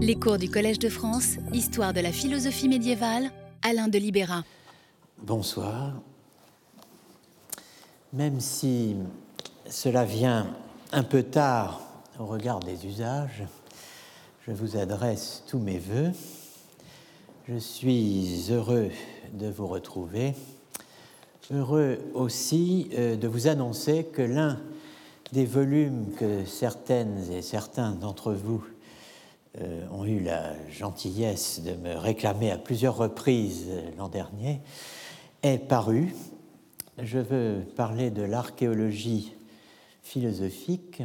Les cours du Collège de France, Histoire de la philosophie médiévale, Alain de Libéra. Bonsoir. Même si cela vient un peu tard au regard des usages, je vous adresse tous mes voeux. Je suis heureux de vous retrouver, heureux aussi euh, de vous annoncer que l'un des volumes que certaines et certains d'entre vous euh, ont eu la gentillesse de me réclamer à plusieurs reprises l'an dernier, est paru. Je veux parler de l'archéologie philosophique,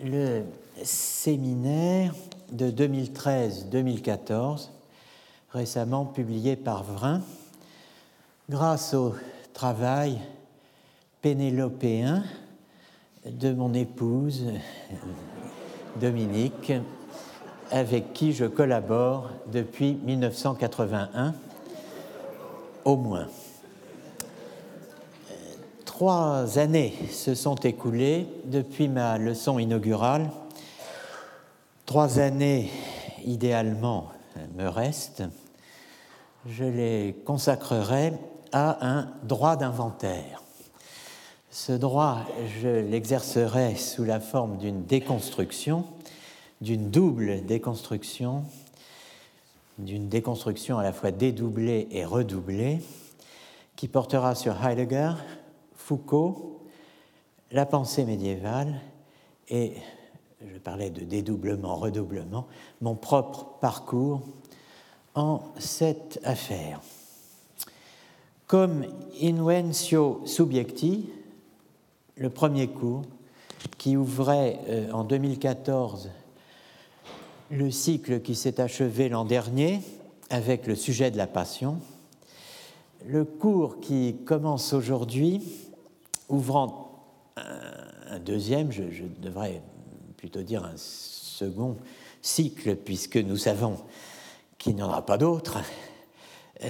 le séminaire de 2013-2014, récemment publié par Vrin, grâce au travail pénélopéen de mon épouse Dominique, avec qui je collabore depuis 1981, au moins. Trois années se sont écoulées depuis ma leçon inaugurale. Trois années, idéalement, me restent. Je les consacrerai à un droit d'inventaire. Ce droit, je l'exercerai sous la forme d'une déconstruction d'une double déconstruction, d'une déconstruction à la fois dédoublée et redoublée, qui portera sur Heidegger, Foucault, la pensée médiévale et, je parlais de dédoublement, redoublement, mon propre parcours en cette affaire. Comme Invencio Subjecti, le premier cours, qui ouvrait euh, en 2014 le cycle qui s'est achevé l'an dernier avec le sujet de la passion, le cours qui commence aujourd'hui, ouvrant un deuxième, je, devrais plutôt dire un second cycle, puisque nous savons qu'il n'y en aura pas d'autre,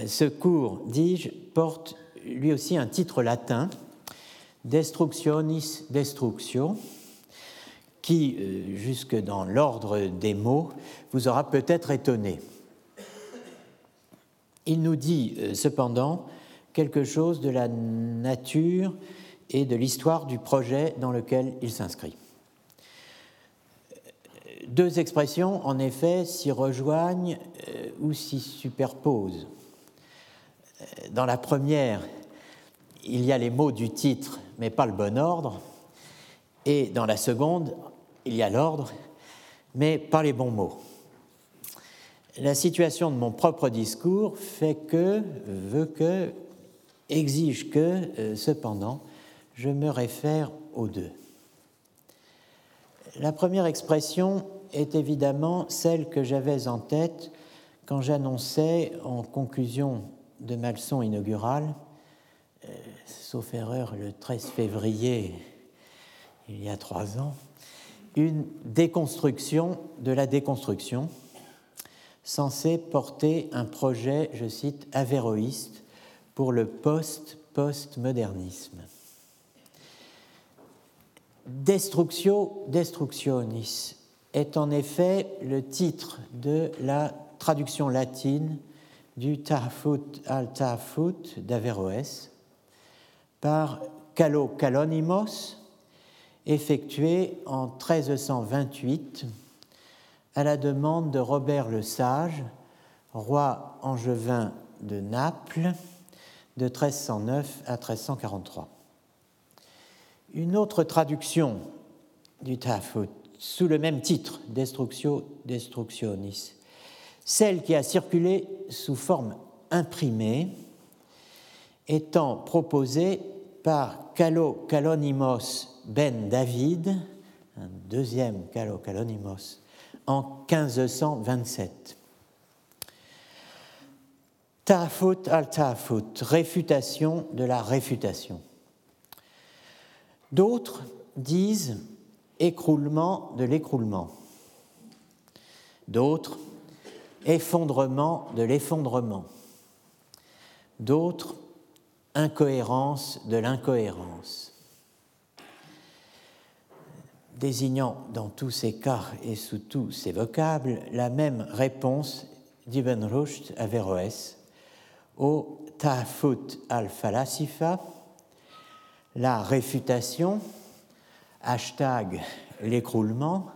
ce cours, dis-je, porte lui aussi un titre latin, Destructionis Destructio, qui, euh, jusque dans l'ordre des mots, vous aura peut-être étonné. Il nous dit euh, cependant quelque chose de la nature et de l'histoire du projet dans lequel il s'inscrit. Deux expressions, en effet, s'y rejoignent euh, ou s'y superposent. Dans la première, il y a les mots du titre, mais pas le bon ordre. Et dans la seconde, il y a l'ordre, mais pas les bons mots. La situation de mon propre discours fait que, veut que, exige que, euh, cependant, je me réfère aux deux. La première expression est évidemment celle que j'avais en tête quand j'annonçais en conclusion de ma leçon inaugurale, euh, sauf erreur le 13 février il y a trois ans, une déconstruction de la déconstruction, censée porter un projet, je cite, avéroïste pour le post-postmodernisme. Destructio destructionis est en effet le titre de la traduction latine du Tahfut al Tahfut d'Averroès par Calo Calonimos, effectué en 1328 à la demande de Robert le Sage, roi angevin de Naples, de 1309 à 1343. Une autre traduction du Tafut, sous le même titre, Destructio Destructionis, celle qui a circulé sous forme imprimée, étant proposée par Calo Calonimos ben David, un deuxième Calonimos, en 1527. Tafut al Tafut, réfutation de la réfutation. D'autres disent écroulement de l'écroulement. D'autres effondrement de l'effondrement. D'autres incohérence de l'incohérence désignant dans tous ces cas et sous tous ces vocables la même réponse d'Ibn à Verroès au Ta'fut al-Falasifa, la réfutation, hashtag l'écroulement,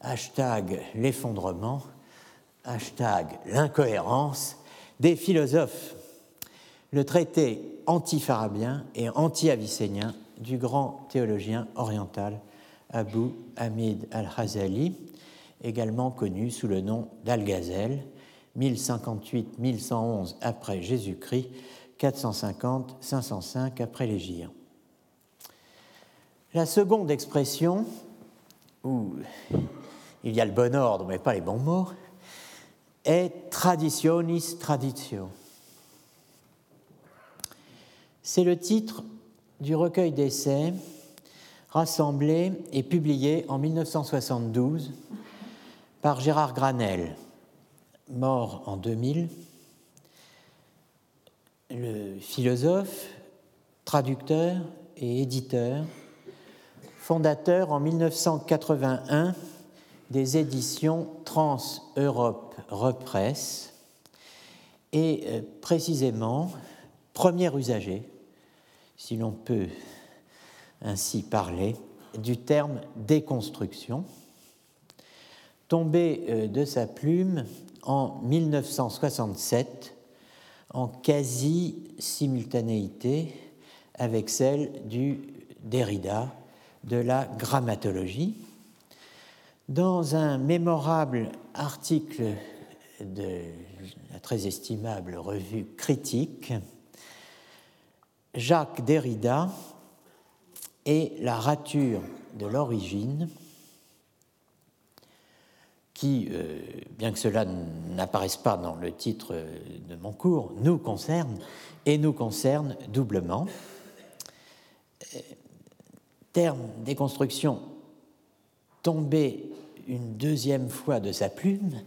hashtag l'effondrement, hashtag l'incohérence des philosophes. Le traité anti-farabien et anti-avicénien du grand théologien oriental Abu Hamid al-Hazali, également connu sous le nom d'Al-Ghazel, 1058-1111 après Jésus-Christ, 450-505 après l'Égypte. La seconde expression, où il y a le bon ordre mais pas les bons mots, est traditionis traditio. C'est le titre du recueil d'essais rassemblé et publié en 1972 par Gérard Granel, mort en 2000, le philosophe, traducteur et éditeur, fondateur en 1981 des éditions Trans-Europe Represse et euh, précisément premier usager, si l'on peut ainsi parler, du terme déconstruction, tombé euh, de sa plume en 1967 en quasi-simultanéité avec celle du Derrida de la grammatologie. Dans un mémorable article de la très estimable revue Critique, Jacques Derrida et la rature de l'origine qui, euh, bien que cela n'apparaisse pas dans le titre de mon cours, nous concerne et nous concerne doublement. Euh, terme déconstruction tombé une deuxième fois de sa plume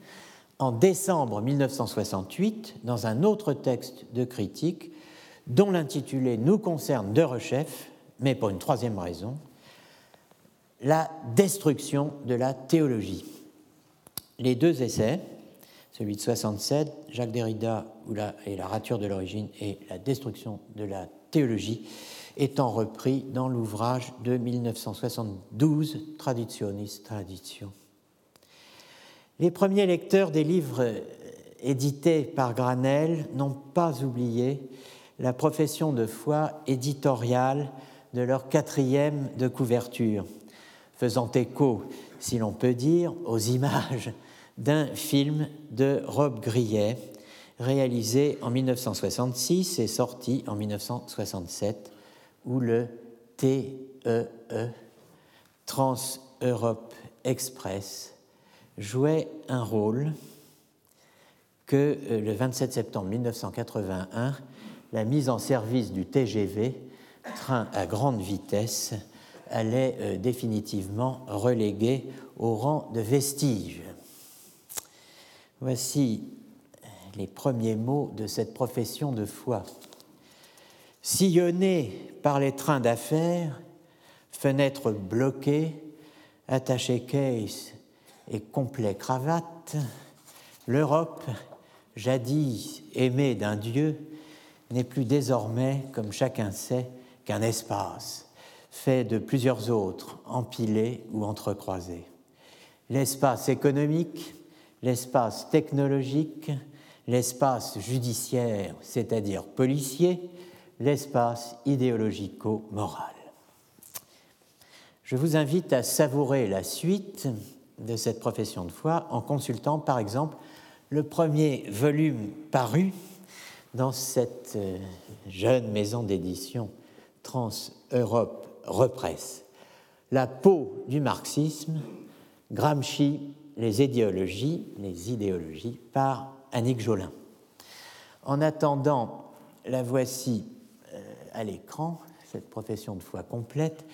en décembre 1968 dans un autre texte de critique dont l'intitulé nous concerne de rechef, mais pour une troisième raison, la destruction de la théologie les deux essais, celui de 67, Jacques Derrida et la rature de l'origine et la destruction de la théologie, étant repris dans l'ouvrage de 1972, Traditionis Traditio. Les premiers lecteurs des livres édités par Granel n'ont pas oublié la profession de foi éditoriale de leur quatrième de couverture, faisant écho, si l'on peut dire, aux images d'un film de Rob Grillet, réalisé en 1966 et sorti en 1967, où le TEE, e, Trans-Europe Express, jouait un rôle que euh, le 27 septembre 1981, la mise en service du TGV, train à grande vitesse, allait euh, définitivement reléguer au rang de vestige. Voici les premiers mots de cette profession de foi. Sillonné par les trains d'affaires, fenêtres bloquées, attachés case et complet cravate, l'Europe, jadis aimée d'un Dieu, n'est plus désormais, comme chacun sait, qu'un espace fait de plusieurs autres, empilés ou entrecroisés. L'espace économique, l'espace technologique, l'espace judiciaire, c'est-à-dire policier, l'espace idéologico-moral. Je vous invite à savourer la suite de cette profession de foi en consultant par exemple le premier volume paru dans cette euh, jeune maison d'édition Trans-Europe Represse, La peau du marxisme, Gramsci les idéologies, les idéologies par Annick Jolin. En attendant, la voici euh, à l'écran, cette profession de foi complète,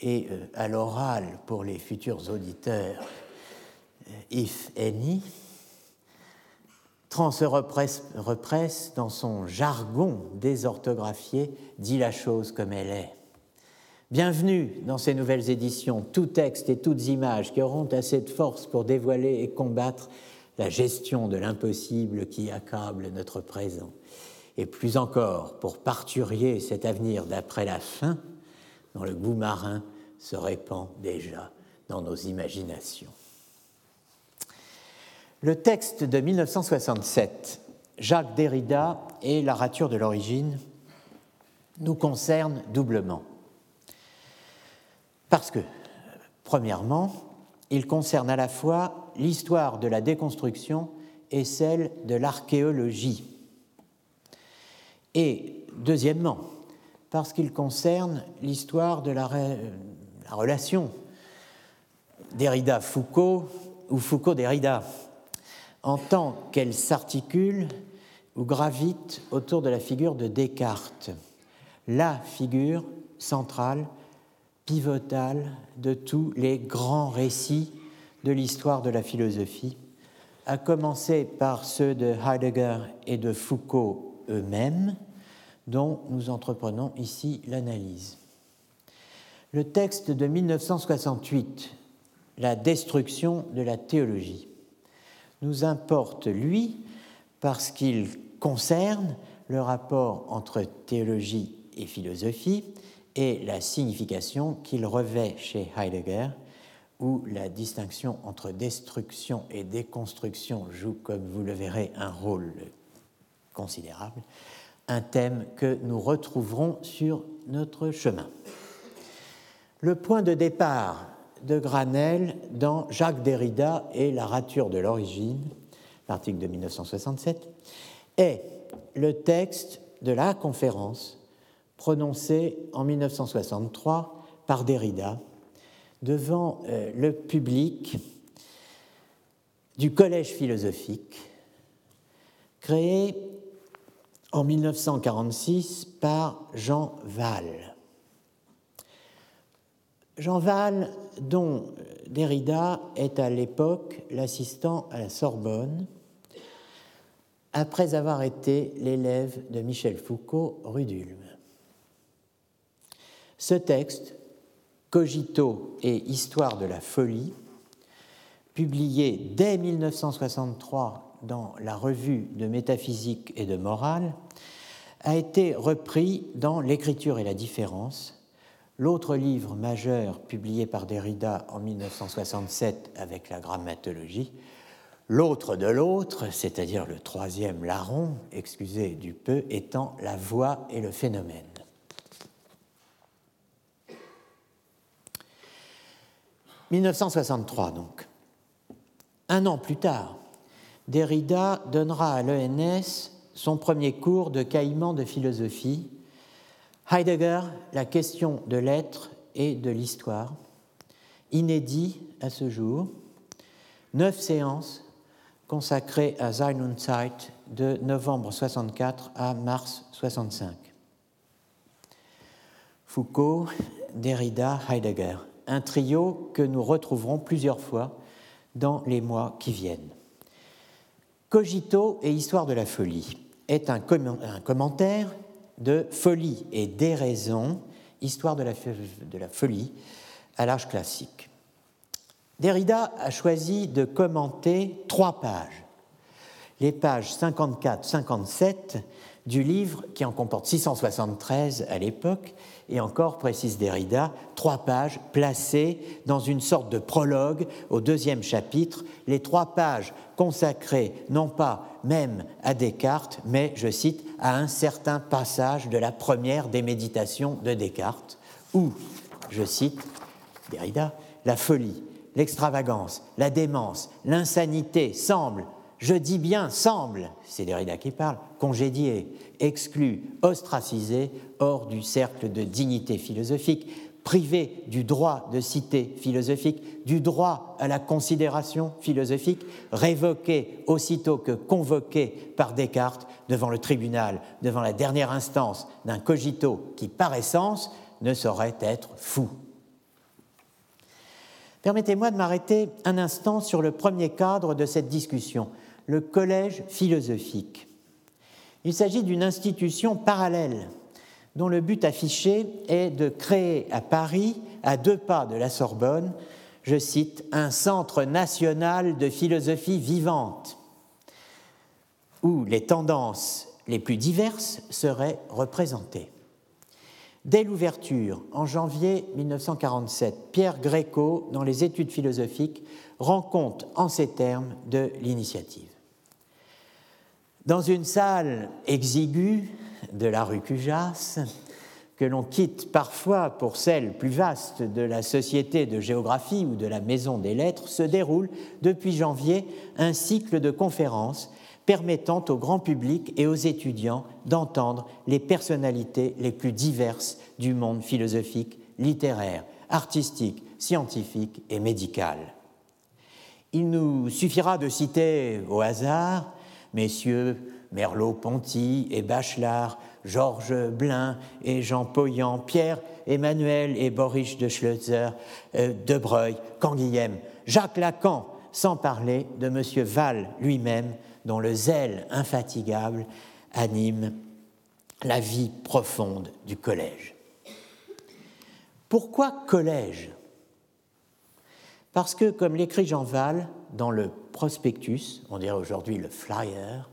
et euh, à l'oral pour les futurs auditeurs, if any, Represse, represse, dans son jargon désorthographié, dit la chose comme elle est. Bienvenue dans ces nouvelles éditions, tout texte et toutes images qui auront assez de force pour dévoiler et combattre la gestion de l'impossible qui accable notre présent, et plus encore pour parturier cet avenir d'après la fin dont le goût marin se répand déjà dans nos imaginations. Le texte de 1967, Jacques Derrida et la rature de l'origine, nous concerne doublement. Parce que, premièrement, il concerne à la fois l'histoire de la déconstruction et celle de l'archéologie. Et deuxièmement, parce qu'il concerne l'histoire de la, la relation Derrida-Foucault ou Foucault-Derrida, en tant qu'elle s'articule ou gravite autour de la figure de Descartes, la figure centrale, pivotale de tous les grands récits de l'histoire de la philosophie, à commencer par ceux de Heidegger et de Foucault eux-mêmes, dont nous entreprenons ici l'analyse. Le texte de 1968, La destruction de la théologie, nous importe, lui, parce qu'il concerne le rapport entre théologie et philosophie et la signification qu'il revêt chez Heidegger, où la distinction entre destruction et déconstruction joue, comme vous le verrez, un rôle considérable, un thème que nous retrouverons sur notre chemin. Le point de départ de Granel dans Jacques Derrida et la rature de l'origine, l'article de 1967, est le texte de la conférence prononcée en 1963 par Derrida devant euh, le public du Collège philosophique, créé en 1946 par Jean Val. Jean Val, dont Derrida est à l'époque l'assistant à la Sorbonne, après avoir été l'élève de Michel Foucault rue. Ce texte, Cogito et Histoire de la folie, publié dès 1963 dans la revue de métaphysique et de morale, a été repris dans L'écriture et la différence, l'autre livre majeur publié par Derrida en 1967 avec la grammatologie, l'autre de l'autre, c'est-à-dire le troisième larron, excusez du peu, étant la voix et le phénomène. 1963 donc. Un an plus tard, Derrida donnera à l'ENS son premier cours de caïman de philosophie, Heidegger, la question de l'être et de l'histoire, inédit à ce jour, neuf séances consacrées à Sein und Zeit de novembre 64 à mars 65. Foucault, Derrida, Heidegger, un trio que nous retrouverons plusieurs fois dans les mois qui viennent. Cogito et Histoire de la folie est un, commentaire de Folie et déraison, Histoire de la, folie à l'âge classique. Derrida a choisi de commenter trois pages, les pages 54-57 du livre qui en comporte 673 à l'époque, et encore, précise Derrida, trois pages placées dans une sorte de prologue au deuxième chapitre, les trois pages consacrées non pas même à Descartes, mais, je cite, à un certain passage de la première des méditations de Descartes, où, je cite Derrida, la folie, l'extravagance, la démence, l'insanité semblent je dis bien semble, c'est Derrida qui parle, congédié, exclu, ostracisé hors du cercle de dignité philosophique, privé du droit de cité philosophique, du droit à la considération philosophique, révoqué aussitôt que convoqué par Descartes devant le tribunal, devant la dernière instance d'un cogito qui, par essence, ne saurait être fou. Permettez-moi de m'arrêter un instant sur le premier cadre de cette discussion, le collège philosophique. Il s'agit d'une institution parallèle dont le but affiché est de créer à Paris, à deux pas de la Sorbonne, je cite, un centre national de philosophie vivante, où les tendances les plus diverses seraient représentées. Dès l'ouverture, en janvier 1947, Pierre Gréco, dans les études philosophiques, rend compte en ces termes de l'initiative. Dans une salle exiguë de la rue Cujas, que l'on quitte parfois pour celle plus vaste de la Société de géographie ou de la Maison des lettres, se déroule depuis janvier un cycle de conférences permettant au grand public et aux étudiants d'entendre les personnalités les plus diverses du monde philosophique, littéraire, artistique, scientifique et médical. Il nous suffira de citer au hasard messieurs Merleau-Ponty et Bachelard, Georges Blin et Jean Poyan, Pierre Emmanuel et Boris de Schleutzer, euh, De Canguilhem, Jacques Lacan, sans parler de M. Val lui-même, dont le zèle infatigable anime la vie profonde du collège. Pourquoi collège? Parce que, comme l'écrit Jean Val dans le prospectus, on dirait aujourd'hui le flyer,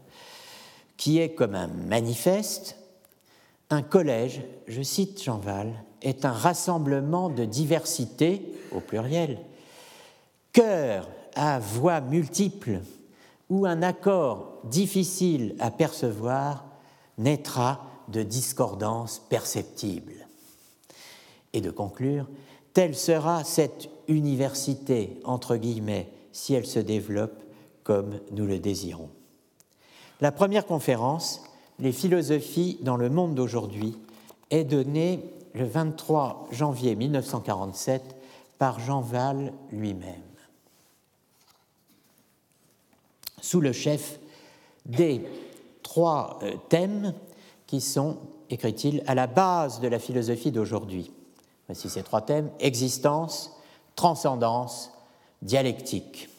qui est comme un manifeste, un collège, je cite Jean Val, est un rassemblement de diversité, au pluriel, cœur à voix multiples, où un accord difficile à percevoir naîtra de discordances perceptibles. Et de conclure, telle sera cette université, entre guillemets, si elle se développe comme nous le désirons. La première conférence, Les philosophies dans le monde d'aujourd'hui, est donnée le 23 janvier 1947 par Jean Val lui-même sous le chef des trois euh, thèmes qui sont, écrit-il, à la base de la philosophie d'aujourd'hui. Voici ces trois thèmes, existence, transcendance, dialectique.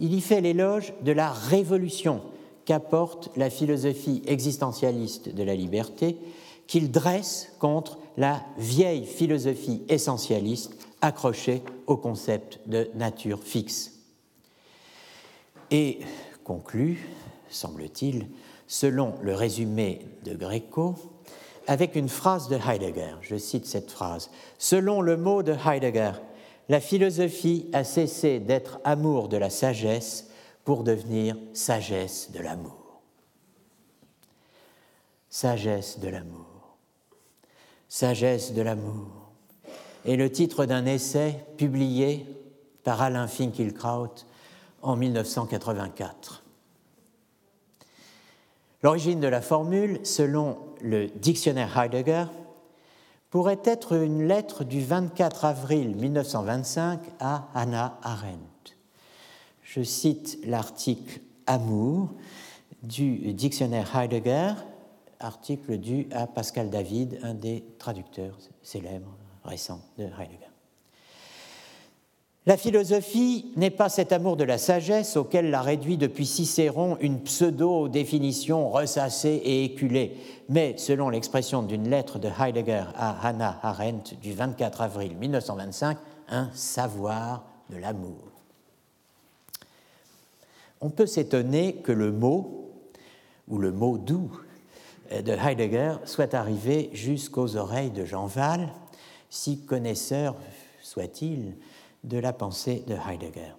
Il y fait l'éloge de la révolution qu'apporte la philosophie existentialiste de la liberté, qu'il dresse contre la vieille philosophie essentialiste accrochée au concept de nature fixe et conclut, semble-t-il, selon le résumé de Greco, avec une phrase de Heidegger. Je cite cette phrase. Selon le mot de Heidegger, la philosophie a cessé d'être amour de la sagesse pour devenir sagesse de l'amour. Sagesse de l'amour. Sagesse de l'amour est le titre d'un essai publié par Alain Finkielkraut en 1984. L'origine de la formule, selon le dictionnaire Heidegger, pourrait être une lettre du 24 avril 1925 à Hannah Arendt. Je cite l'article Amour du dictionnaire Heidegger, article dû à Pascal David, un des traducteurs célèbres récents de Heidegger. La philosophie n'est pas cet amour de la sagesse auquel l'a réduit depuis Cicéron une pseudo-définition ressassée et éculée, mais, selon l'expression d'une lettre de Heidegger à Hannah Arendt du 24 avril 1925, un savoir de l'amour. On peut s'étonner que le mot, ou le mot doux, de Heidegger soit arrivé jusqu'aux oreilles de Jean Val, si connaisseur soit-il de la pensée de Heidegger.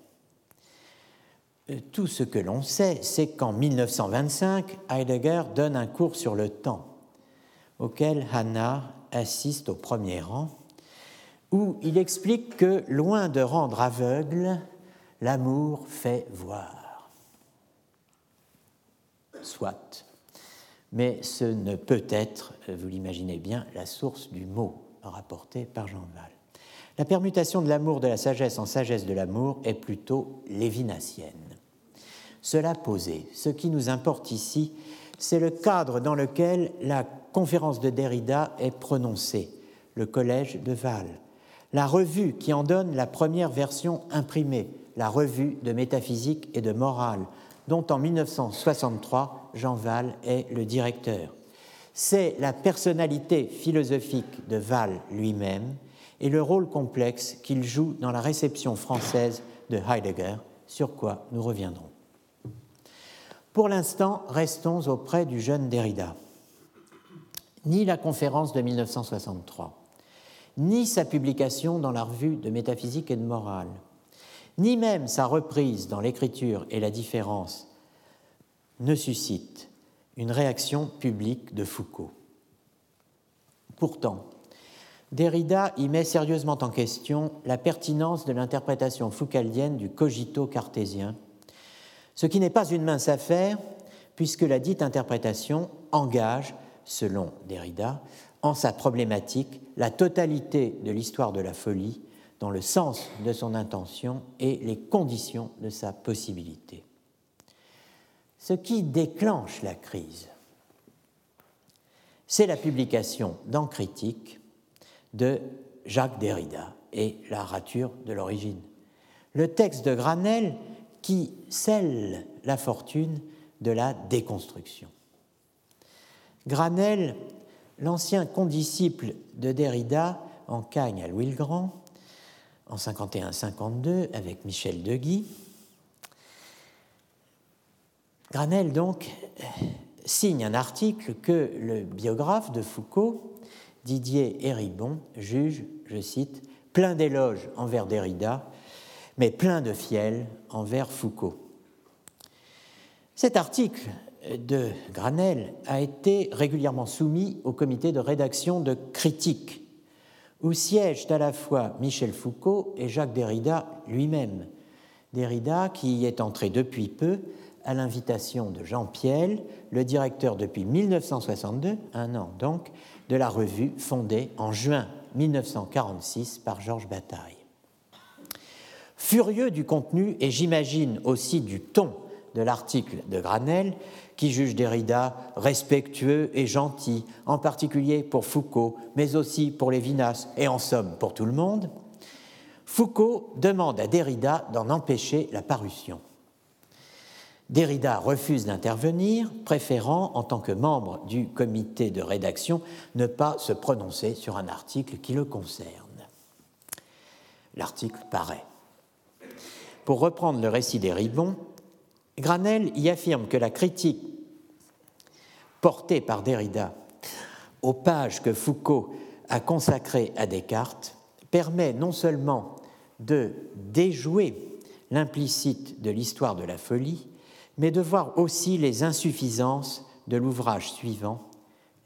Euh, tout ce que l'on sait, c'est qu'en 1925, Heidegger donne un cours sur le temps, auquel Hannah assiste au premier rang, où il explique que, loin de rendre aveugle, l'amour fait voir. Soit. Mais ce ne peut être, vous l'imaginez bien, la source du mot rapporté par Jean Val. La permutation de l'amour de la sagesse en sagesse de l'amour est plutôt lévinassienne. Cela posé, ce qui nous importe ici, c'est le cadre dans lequel la conférence de Derrida est prononcée, le collège de Val, la revue qui en donne la première version imprimée, la revue de métaphysique et de morale, dont en 1963 Jean Val est le directeur. c'est la personnalité philosophique de Val lui-même et le rôle complexe qu'il joue dans la réception française de Heidegger, sur quoi nous reviendrons. Pour l'instant, restons auprès du jeune Derrida. Ni la conférence de 1963, ni sa publication dans la revue de métaphysique et de morale, ni même sa reprise dans l'écriture et la différence ne suscitent une réaction publique de Foucault. Pourtant, Derrida y met sérieusement en question la pertinence de l'interprétation foucaldienne du cogito cartésien, ce qui n'est pas une mince affaire, puisque la dite interprétation engage, selon Derrida, en sa problématique la totalité de l'histoire de la folie dans le sens de son intention et les conditions de sa possibilité. Ce qui déclenche la crise, c'est la publication dans Critique de Jacques Derrida et la rature de l'origine. Le texte de Granel qui scelle la fortune de la déconstruction. Granel, l'ancien condisciple de Derrida, en cagne à Louis le Grand, en 51-52 avec Michel Deguy. Granel, donc, signe un article que le biographe de Foucault Didier Héribon juge, je cite, plein d'éloges envers Derrida, mais plein de fiel envers Foucault. Cet article de Granel a été régulièrement soumis au comité de rédaction de Critique, où siègent à la fois Michel Foucault et Jacques Derrida lui-même. Derrida qui y est entré depuis peu à l'invitation de Jean Piel, le directeur depuis 1962, un an donc, de la revue fondée en juin 1946 par Georges Bataille. Furieux du contenu et j'imagine aussi du ton de l'article de Granel, qui juge Derrida respectueux et gentil, en particulier pour Foucault, mais aussi pour Lévinas et en somme pour tout le monde, Foucault demande à Derrida d'en empêcher la parution. Derrida refuse d'intervenir, préférant, en tant que membre du comité de rédaction, ne pas se prononcer sur un article qui le concerne. L'article paraît. Pour reprendre le récit des Ribons, Granel y affirme que la critique portée par Derrida aux pages que Foucault a consacrées à Descartes permet non seulement de déjouer l'implicite de l'histoire de la folie, mais de voir aussi les insuffisances de l'ouvrage suivant,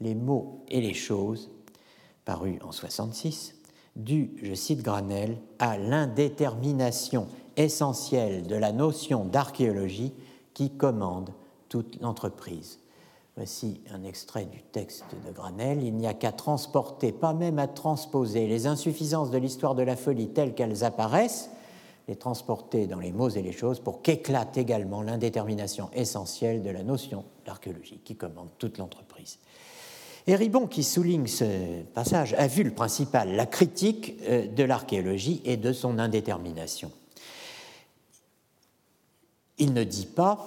Les mots et les choses, paru en 66, dû, je cite Granel, à l'indétermination essentielle de la notion d'archéologie qui commande toute l'entreprise. Voici un extrait du texte de Granel. Il n'y a qu'à transporter, pas même à transposer, les insuffisances de l'histoire de la folie telles qu'elles apparaissent, les transporter dans les mots et les choses pour qu'éclate également l'indétermination essentielle de la notion d'archéologie qui commande toute l'entreprise. Et Ribon, qui souligne ce passage, a vu le principal, la critique euh, de l'archéologie et de son indétermination. Il ne dit pas,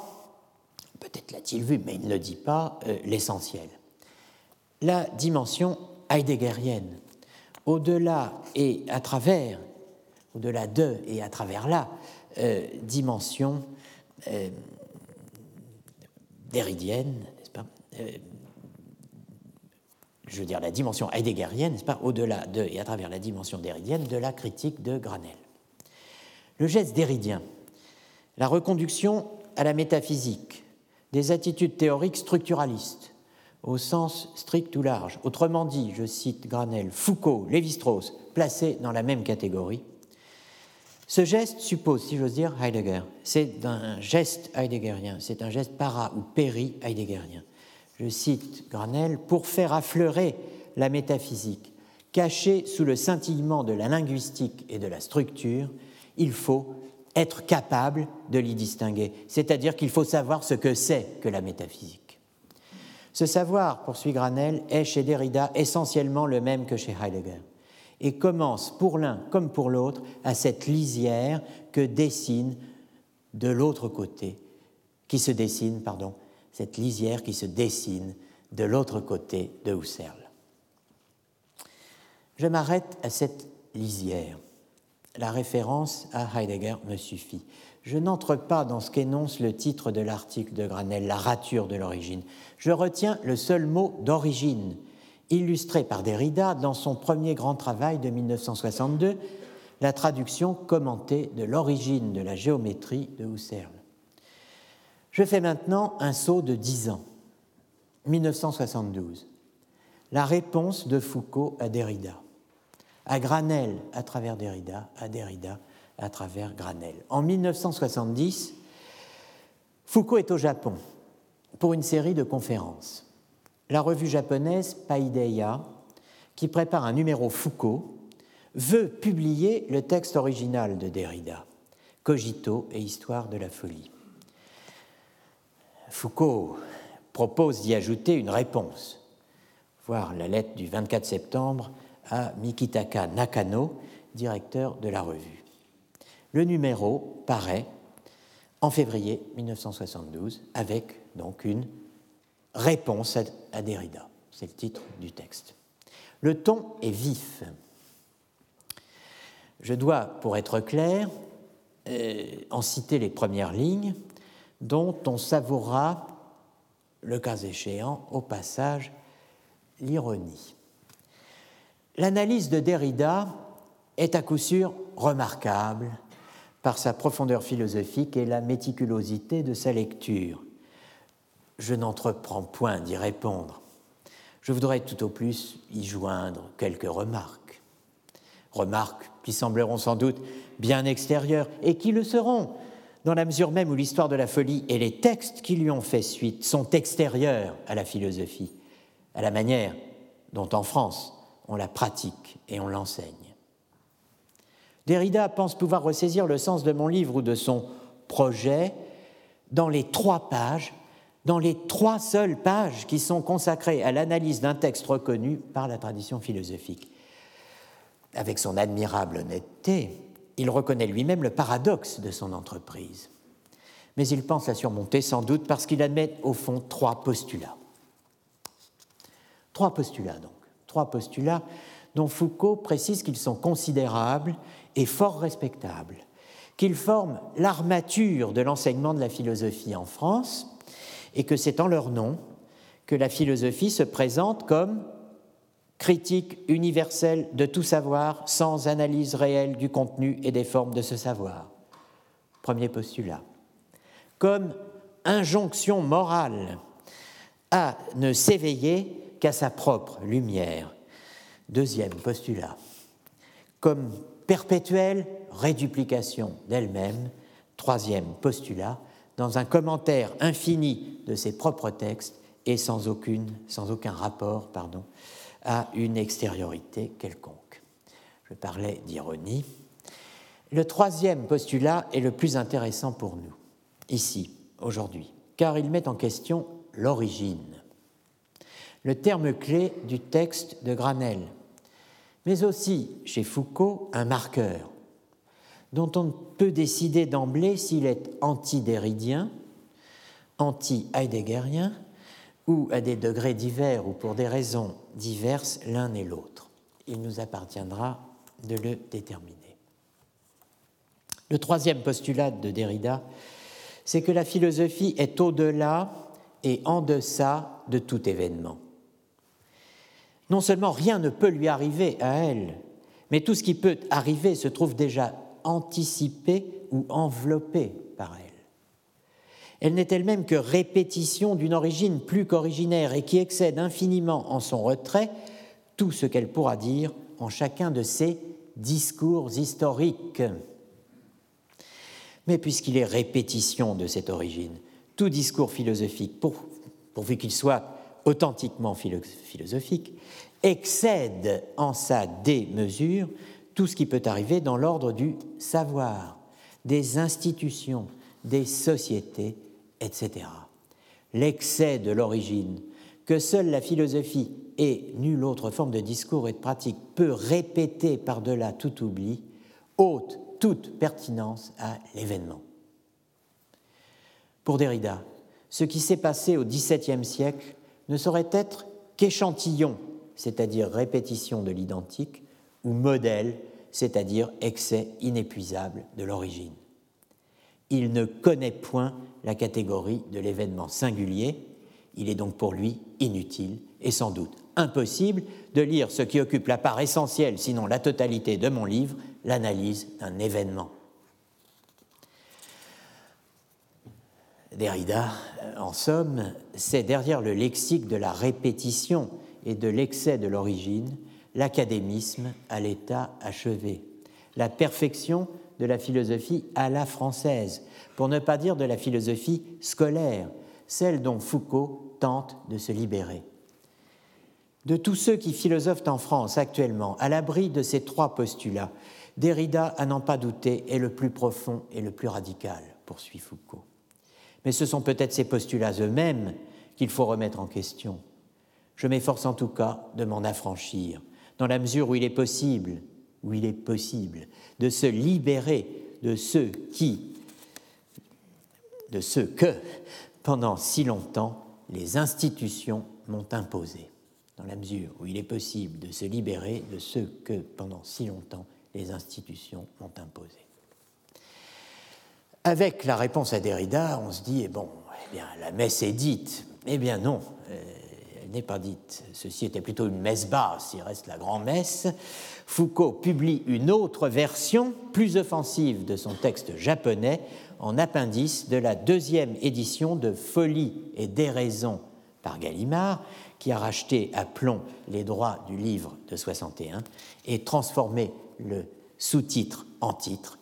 peut-être l'a-t-il vu, mais il ne dit pas euh, l'essentiel. La dimension heideggerienne, au-delà et à travers au-delà de et à travers la euh, dimension euh, n'est-ce pas euh, Je veux dire la dimension heideggerienne, n'est-ce pas Au-delà de et à travers la dimension déridienne de la critique de Granel. Le geste déridien, la reconduction à la métaphysique des attitudes théoriques structuralistes au sens strict ou large. Autrement dit, je cite Granel, Foucault, Lévi-Strauss, placés dans la même catégorie, ce geste suppose, si j'ose dire, Heidegger. C'est un geste heideggerien, c'est un geste para ou péri-heideggerien. Je cite Granel, pour faire affleurer la métaphysique, cachée sous le scintillement de la linguistique et de la structure, il faut être capable de l'y distinguer, c'est-à-dire qu'il faut savoir ce que c'est que la métaphysique. Ce savoir, poursuit Granel, est chez Derrida essentiellement le même que chez Heidegger et commence pour l'un comme pour l'autre à cette lisière que dessine de l'autre côté, qui se dessine, pardon, cette lisière qui se dessine de l'autre côté de Husserl. Je m'arrête à cette lisière. La référence à Heidegger me suffit. Je n'entre pas dans ce qu'énonce le titre de l'article de Granel, la rature de l'origine. Je retiens le seul mot d'origine, illustré par Derrida dans son premier grand travail de 1962, la traduction commentée de l'origine de la géométrie de Husserl. Je fais maintenant un saut de dix ans, 1972. La réponse de Foucault à Derrida, à Granel à travers Derrida, à Derrida à travers Granel. En 1970, Foucault est au Japon pour une série de conférences. La revue japonaise Paideia, qui prépare un numéro Foucault, veut publier le texte original de Derrida, Cogito et Histoire de la folie. Foucault propose d'y ajouter une réponse, voir la lettre du 24 septembre à Mikitaka Nakano, directeur de la revue. Le numéro paraît en février 1972 avec donc une réponse à Derrida. C'est le titre du texte. Le ton est vif. Je dois, pour être clair, euh, en citer les premières lignes dont on savourera, le cas échéant, au passage, l'ironie. L'analyse de Derrida est à coup sûr remarquable par sa profondeur philosophique et la méticulosité de sa lecture. Je n'entreprends point d'y répondre. Je voudrais tout au plus y joindre quelques remarques. Remarques qui sembleront sans doute bien extérieures et qui le seront, dans la mesure même où l'histoire de la folie et les textes qui lui ont fait suite sont extérieurs à la philosophie, à la manière dont en France on la pratique et on l'enseigne. Derrida pense pouvoir ressaisir le sens de mon livre ou de son projet dans les trois pages, dans les trois seules pages qui sont consacrées à l'analyse d'un texte reconnu par la tradition philosophique. Avec son admirable honnêteté, il reconnaît lui-même le paradoxe de son entreprise. Mais il pense la surmonter sans doute parce qu'il admet au fond trois postulats. Trois postulats donc, trois postulats dont Foucault précise qu'ils sont considérables et fort respectables, qu'ils forment l'armature de l'enseignement de la philosophie en France et que c'est en leur nom que la philosophie se présente comme critique universelle de tout savoir sans analyse réelle du contenu et des formes de ce savoir. Premier postulat. Comme injonction morale à ne s'éveiller qu'à sa propre lumière. Deuxième postulat. Comme perpétuelle réduplication d'elle-même, troisième postulat, dans un commentaire infini de ses propres textes et sans, aucun rapport à une extériorité quelconque. Je parlais d'ironie. Le troisième postulat est le plus intéressant pour nous, ici, aujourd'hui, car il met en question l'origine. Le terme clé du texte de Granel, mais aussi chez Foucault un marqueur dont on peut décider d'emblée s'il est anti-déridien, anti-heideggerien, ou à des degrés divers ou pour des raisons diverses l'un et l'autre. Il nous appartiendra de le déterminer. Le troisième postulat de Derrida, c'est que la philosophie est au-delà et en deçà de tout événement. Non seulement rien ne peut lui arriver à elle, mais tout ce qui peut arriver se trouve déjà anticipé ou enveloppé par elle. Elle n'est elle-même que répétition d'une origine plus qu'originaire et qui excède infiniment en son retrait tout ce qu'elle pourra dire en chacun de ses discours historiques. Mais puisqu'il est répétition de cette origine, tout discours philosophique, pourvu qu'il soit authentiquement philosophique, excède en sa démesure tout ce qui peut arriver dans l'ordre du savoir, des institutions, des sociétés, etc. L'excès de l'origine, que seule la philosophie et nulle autre forme de discours et de pratique peut répéter par-delà tout oubli, ôte toute pertinence à l'événement. Pour Derrida, ce qui s'est passé au XVIIe siècle ne saurait être qu'échantillon, c'est-à-dire répétition de l'identique, ou modèle, c'est-à-dire excès inépuisable de l'origine. Il ne connaît point la catégorie de l'événement singulier, il est donc pour lui inutile et sans doute impossible de lire ce qui occupe la part essentielle, sinon la totalité de mon livre, l'analyse d'un événement. Derrida, en somme, c'est derrière le lexique de la répétition et de l'excès de l'origine, l'académisme à l'état achevé, la perfection de la philosophie à la française, pour ne pas dire de la philosophie scolaire, celle dont Foucault tente de se libérer. De tous ceux qui philosophent en France actuellement, à l'abri de ces trois postulats, Derrida, à n'en pas douter, est le plus profond et le plus radical, poursuit Foucault. Mais ce sont peut-être ces postulats eux-mêmes qu'il faut remettre en question. Je m'efforce en tout cas de m'en affranchir, dans la mesure où il est possible, où il est possible, de se libérer de ceux qui, de ceux que, pendant si longtemps, les institutions m'ont imposé, dans la mesure où il est possible de se libérer de ceux que, pendant si longtemps, les institutions m'ont imposé. Avec la réponse à Derrida, on se dit, eh eh bien, la messe est dite. Eh bien non, n'est pas dite. Ceci était plutôt une messe basse, il reste la grand-messe. Foucault publie une autre version, plus offensive de son texte japonais, en appendice de la deuxième édition de Folie et déraison par Gallimard, qui a racheté à plomb les droits du livre de 61 et transformé le sous-titre en titre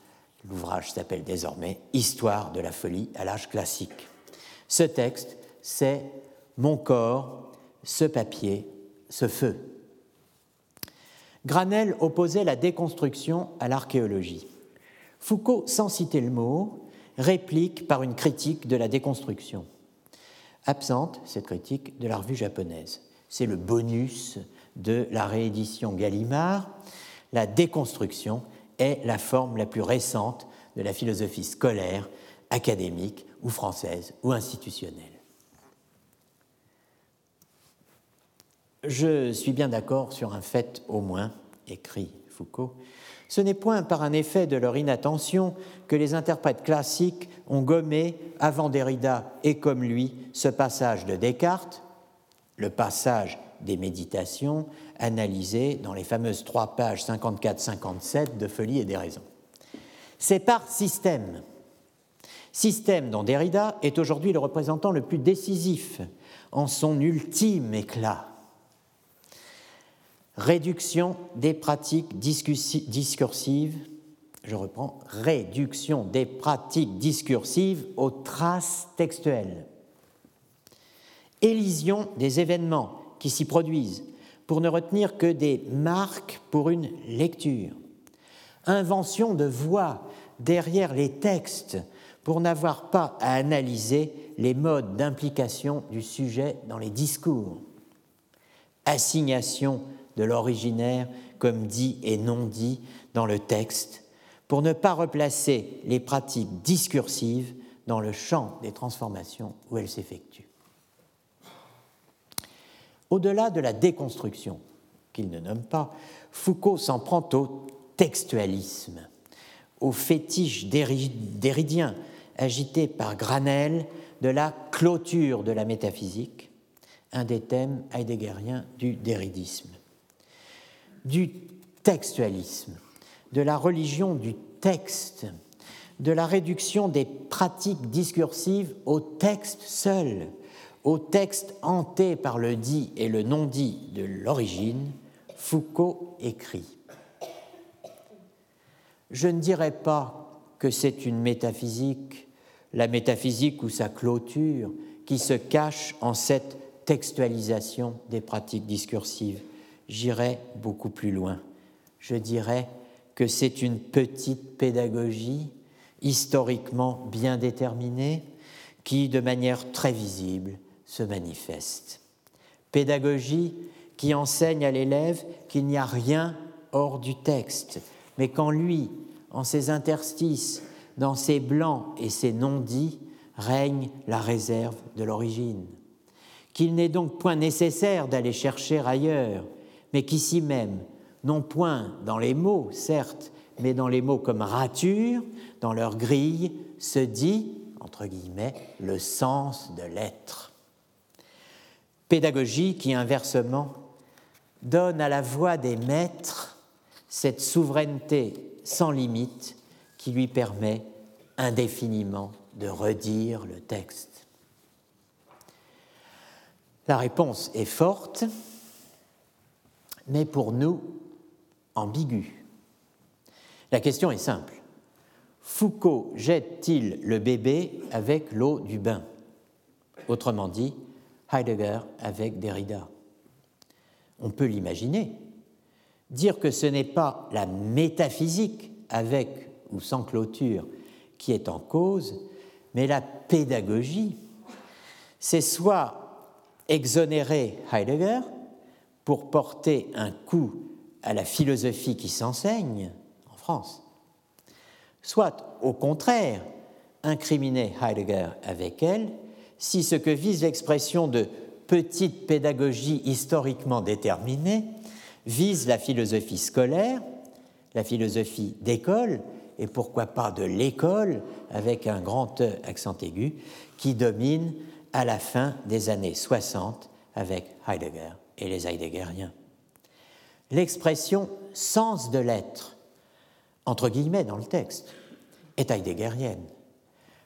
L'ouvrage s'appelle désormais Histoire de la folie à l'âge classique. Ce texte, c'est Mon corps, ce papier, ce feu. Granel opposait la déconstruction à l'archéologie. Foucault, sans citer le mot, réplique par une critique de la déconstruction. Absente, cette critique, de la revue japonaise. C'est le bonus de la réédition Gallimard. La déconstruction est la forme la plus récente de la philosophie scolaire, académique ou française ou institutionnelle. Je suis bien d'accord sur un fait au moins, écrit Foucault. Ce n'est point par un effet de leur inattention que les interprètes classiques ont gommé, avant Derrida et comme lui, ce passage de Descartes, le passage des méditations, analysées dans les fameuses trois pages 54-57 de Folie et des raisons. C'est par système. Système dont Derrida est aujourd'hui le représentant le plus décisif en son ultime éclat. Réduction des pratiques discursives, je reprends, réduction des pratiques discursives aux traces textuelles. Élision des événements qui s'y produisent pour ne retenir que des marques pour une lecture. Invention de voix derrière les textes pour n'avoir pas à analyser les modes d'implication du sujet dans les discours. Assignation de l'originaire comme dit et non dit dans le texte pour ne pas replacer les pratiques discursives dans le champ des transformations où elles s'effectuent. Au-delà de la déconstruction, qu'il ne nomme pas, Foucault s'en prend au textualisme, au fétiche déridien agité par Granel de la clôture de la métaphysique, un des thèmes heideggeriens du déridisme, du textualisme, de la religion du texte, de la réduction des pratiques discursives au texte seul, au texte hanté par le dit et le non-dit de l'origine, Foucault écrit Je ne dirais pas que c'est une métaphysique, la métaphysique ou sa clôture, qui se cache en cette textualisation des pratiques discursives. J'irai beaucoup plus loin. Je dirais que c'est une petite pédagogie historiquement bien déterminée qui, de manière très visible, se manifeste. Pédagogie qui enseigne à l'élève qu'il n'y a rien hors du texte, mais qu'en lui, en ses interstices, dans ses blancs et ses non-dits, règne la réserve de l'origine, qu'il n'est donc point nécessaire d'aller chercher ailleurs, mais qu'ici même, non point dans les mots, certes, mais dans les mots comme rature, dans leur grille, se dit, entre guillemets, le sens de l'être. Pédagogie qui, inversement, donne à la voix des maîtres cette souveraineté sans limite qui lui permet indéfiniment de redire le texte. La réponse est forte, mais pour nous ambiguë. La question est simple. Foucault jette-t-il le bébé avec l'eau du bain? Autrement dit, Heidegger avec Derrida. On peut l'imaginer. Dire que ce n'est pas la métaphysique avec ou sans clôture qui est en cause, mais la pédagogie, c'est soit exonérer Heidegger pour porter un coup à la philosophie qui s'enseigne en France, soit au contraire incriminer Heidegger avec elle si ce que vise l'expression de petite pédagogie historiquement déterminée vise la philosophie scolaire, la philosophie d'école, et pourquoi pas de l'école, avec un grand E accent aigu, qui domine à la fin des années 60 avec Heidegger et les Heideggeriens. L'expression sens de l'être, entre guillemets dans le texte, est heideggerienne.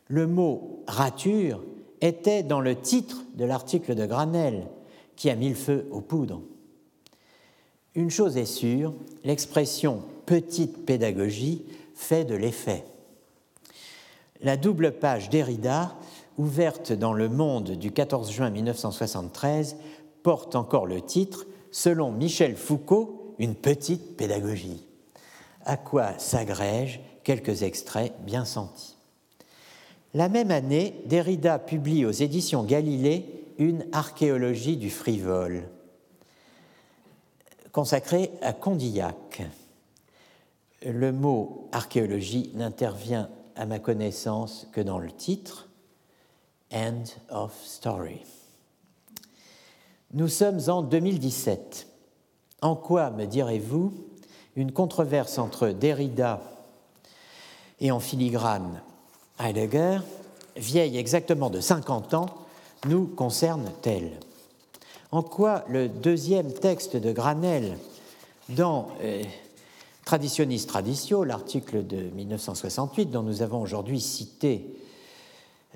Le mot rature était dans le titre de l'article de Granel qui a mis le feu aux poudres. Une chose est sûre, l'expression petite pédagogie fait de l'effet. La double page Derrida, ouverte dans Le Monde du 14 juin 1973, porte encore le titre Selon Michel Foucault, une petite pédagogie. À quoi s'agrègent quelques extraits bien sentis. La même année, Derrida publie aux éditions Galilée une archéologie du frivole, consacrée à Condillac. Le mot archéologie n'intervient à ma connaissance que dans le titre End of Story. Nous sommes en 2017. En quoi, me direz-vous, une controverse entre Derrida et en filigrane Heidegger, vieille exactement de 50 ans, nous concerne-t-elle En quoi le deuxième texte de Granel dans euh, Traditionis Traditio, l'article de 1968 dont nous avons aujourd'hui cité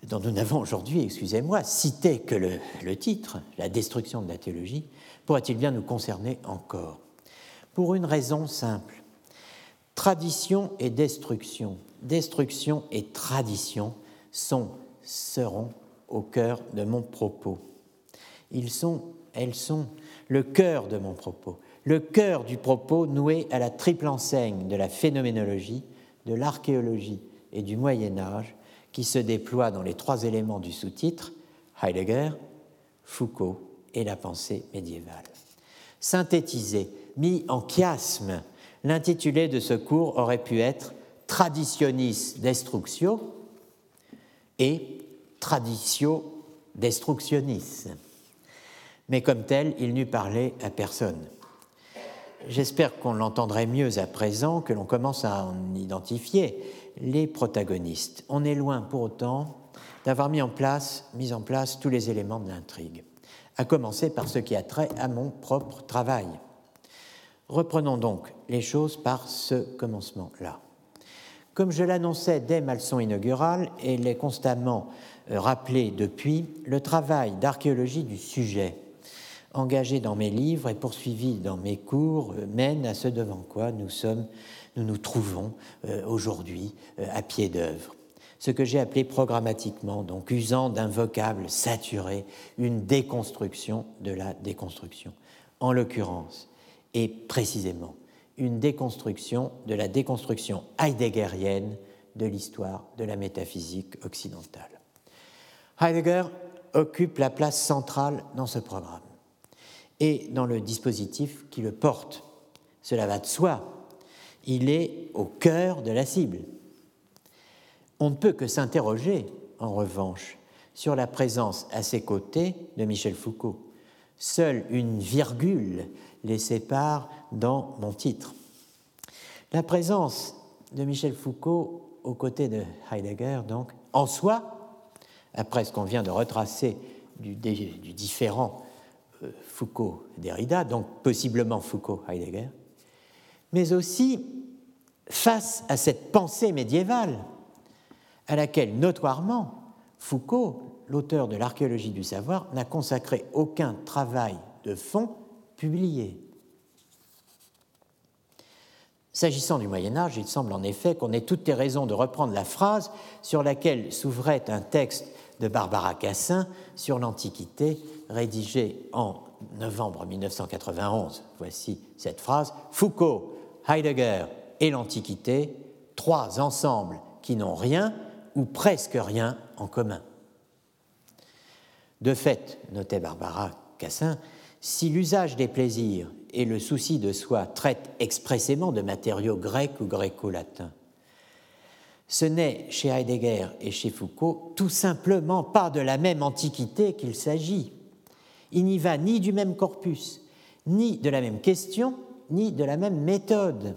dont nous n'avons aujourd'hui, excusez-moi, cité que le, titre, la destruction de la théologie, pourrait-il bien nous concerner encore? Pour une raison simple. Tradition et destruction, destruction et tradition sont, seront au cœur de mon propos. Ils sont, elles sont le cœur de mon propos, le cœur du propos noué à la triple enseigne de la phénoménologie, de l'archéologie et du Moyen Âge, qui se déploie dans les trois éléments du sous-titre, Heidegger, Foucault et la pensée médiévale. Synthétisé, mis en chiasme, l'intitulé de ce cours aurait pu être Traditionis Destructio et Traditio Destructionis. Mais comme tel, il n'eût parlé à personne. J'espère qu'on l'entendrait mieux à présent, que l'on commence à en identifier les protagonistes. On est loin pour autant d'avoir mis en place, mis en place tous les éléments de l'intrigue, à commencer par ce qui a trait à mon propre travail. Reprenons donc les choses par ce commencement-là. Comme je l'annonçais dès ma leçon inaugurale et l'ai constamment euh, rappelé depuis, le travail d'archéologie du sujet engagé dans mes livres et poursuivi dans mes cours euh, mène à ce devant quoi nous sommes, nous nous trouvons euh, aujourd'hui à pied d'œuvre. Ce que j'ai appelé programmatiquement, donc usant d'un vocable saturé, une déconstruction de la déconstruction. En l'occurrence, et précisément une déconstruction de la déconstruction heideggerienne de l'histoire de la métaphysique occidentale. Heidegger occupe la place centrale dans ce programme et dans le dispositif qui le porte. Cela va de soi. Il est au cœur de la cible. On ne peut que s'interroger, en revanche, sur la présence à ses côtés de Michel Foucault. Seule une virgule les sépare dans mon titre. La présence de Michel Foucault aux côtés de Heidegger, donc, en soi, après ce qu'on vient de retracer du, différent euh, Foucault-Derrida, donc possiblement Foucault-Heidegger, mais aussi face à cette pensée médiévale à laquelle, notoirement, Foucault, l'auteur de l'archéologie du savoir, n'a consacré aucun travail de fond publié. S'agissant du Moyen Âge, il semble en effet qu'on ait toutes les raisons de reprendre la phrase sur laquelle s'ouvrait un texte de Barbara Cassin sur l'Antiquité, rédigé en novembre 1991. Voici cette phrase. Foucault, Heidegger et l'Antiquité, trois ensembles qui n'ont rien ou presque rien en commun. De fait, notait Barbara Cassin, si l'usage des plaisirs et le souci de soi traitent expressément de matériaux grecs ou gréco-latins, ce n'est chez Heidegger et chez Foucault tout simplement pas de la même antiquité qu'il s'agit. Il n'y va ni du même corpus, ni de la même question, ni de la même méthode.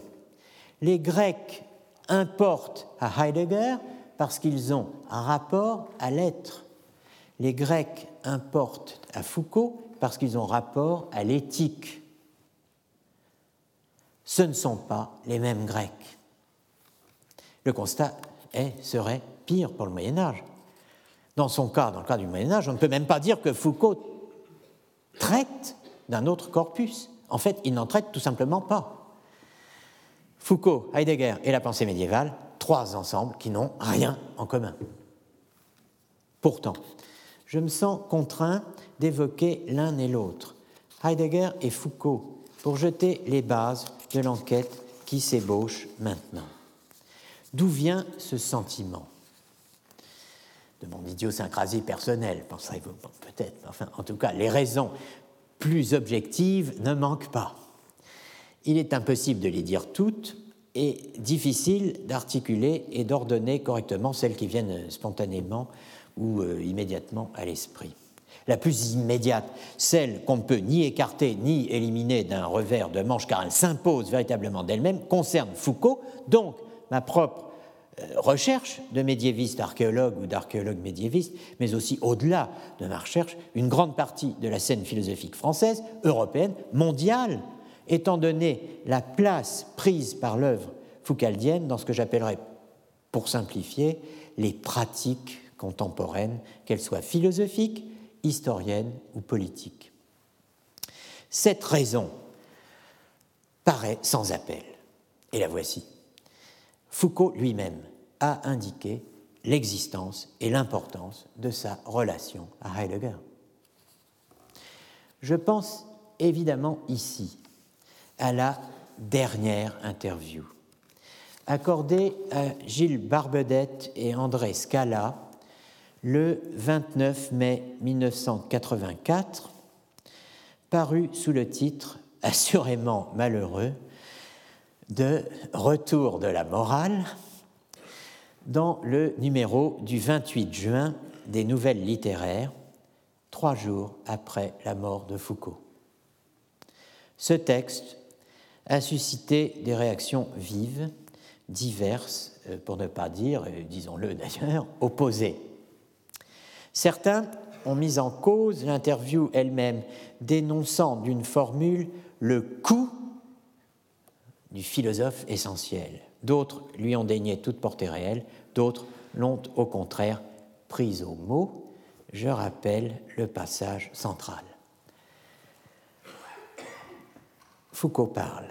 Les Grecs importent à Heidegger parce qu'ils ont un rapport à l'être. Les Grecs importent à Foucault parce qu'ils ont rapport à l'éthique. Ce ne sont pas les mêmes Grecs. Le constat est, serait pire pour le Moyen Âge. Dans son cas, dans le cas du Moyen Âge, on ne peut même pas dire que Foucault traite d'un autre corpus. En fait, il n'en traite tout simplement pas. Foucault, Heidegger et la pensée médiévale, trois ensembles qui n'ont rien en commun. Pourtant, je me sens contraint d'évoquer l'un et l'autre, Heidegger et Foucault, pour jeter les bases de l'enquête qui s'ébauche maintenant. D'où vient ce sentiment? De mon idiosyncrasie personnelle, penserez-vous? Peut-être, enfin, en tout cas, les raisons plus objectives ne manquent pas. Il est impossible de les dire toutes et difficile d'articuler et d'ordonner correctement celles qui viennent spontanément ou euh, immédiatement à l'esprit. La plus immédiate, celle qu'on ne peut ni écarter ni éliminer d'un revers de manche car elle s'impose véritablement d'elle-même, concerne Foucault, donc ma propre recherche de médiéviste archéologue ou d'archéologue médiéviste, mais aussi au-delà de ma recherche, une grande partie de la scène philosophique française, européenne, mondiale, étant donné la place prise par l'œuvre foucaldienne dans ce que j'appellerais, pour simplifier, les pratiques contemporaines, qu'elles soient philosophiques, historiennes ou politiques. Cette raison paraît sans appel, et la voici. Foucault lui-même a indiqué l'existence et l'importance de sa relation à Heidegger. Je pense évidemment ici à la dernière interview accordée à Gilles Barbedette et André Scala le 29 mai 1984, paru sous le titre assurément malheureux de Retour de la morale dans le numéro du 28 juin des Nouvelles littéraires, trois jours après la mort de Foucault. Ce texte a suscité des réactions vives, diverses, euh, pour ne pas dire, euh, disons-le d'ailleurs, opposées. Certains ont mis en cause l'interview elle-même, dénonçant d'une formule le coût du philosophe essentiel. D'autres lui ont daigné toute portée réelle, d'autres l'ont au contraire prise au mot. Je rappelle le passage central. Foucault parle.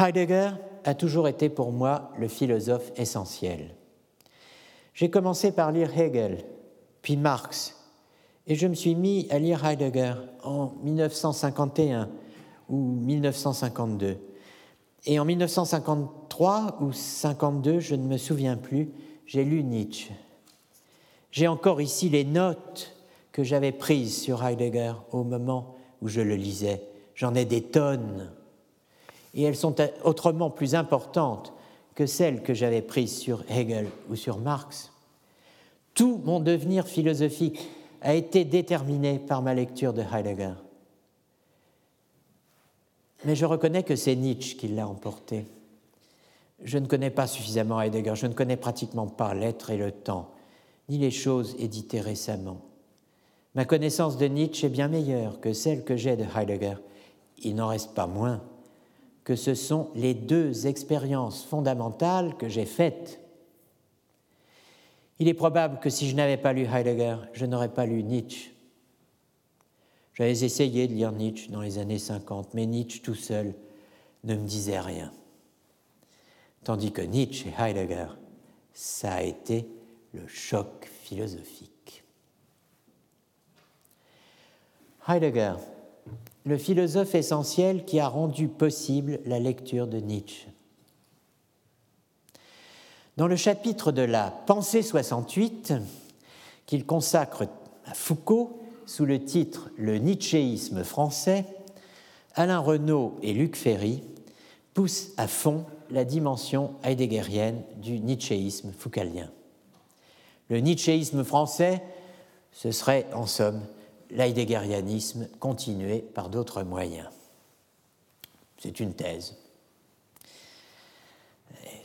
Heidegger a toujours été pour moi le philosophe essentiel. J'ai commencé par lire Hegel, puis Marx, et je me suis mis à lire Heidegger en 1951 ou 1952. Et en 1953 ou 52, je ne me souviens plus, j'ai lu Nietzsche. J'ai encore ici les notes que j'avais prises sur Heidegger au moment où je le lisais. J'en ai des tonnes. Et elles sont autrement plus importantes que celles que j'avais prises sur Hegel ou sur Marx. Tout mon devenir philosophique a été déterminé par ma lecture de Heidegger. Mais je reconnais que c'est Nietzsche qui l'a emporté. Je ne connais pas suffisamment Heidegger, je ne connais pratiquement pas l'être et le temps, ni les choses éditées récemment. Ma connaissance de Nietzsche est bien meilleure que celle que j'ai de Heidegger. Il n'en reste pas moins que ce sont les deux expériences fondamentales que j'ai faites. Il est probable que si je n'avais pas lu Heidegger, je n'aurais pas lu Nietzsche. J'avais essayé de lire Nietzsche dans les années 50, mais Nietzsche tout seul ne me disait rien. Tandis que Nietzsche et Heidegger, ça a été le choc philosophique. Heidegger, le philosophe essentiel qui a rendu possible la lecture de Nietzsche. Dans le chapitre de la Pensée 68, qu'il consacre à Foucault, sous le titre Le Nietzschéisme français, Alain Renaud et Luc Ferry poussent à fond la dimension heideggerienne du nietzschéisme foucaldien. Le nietzschéisme français, ce serait en somme l'heideggerianisme continué par d'autres moyens. C'est une thèse.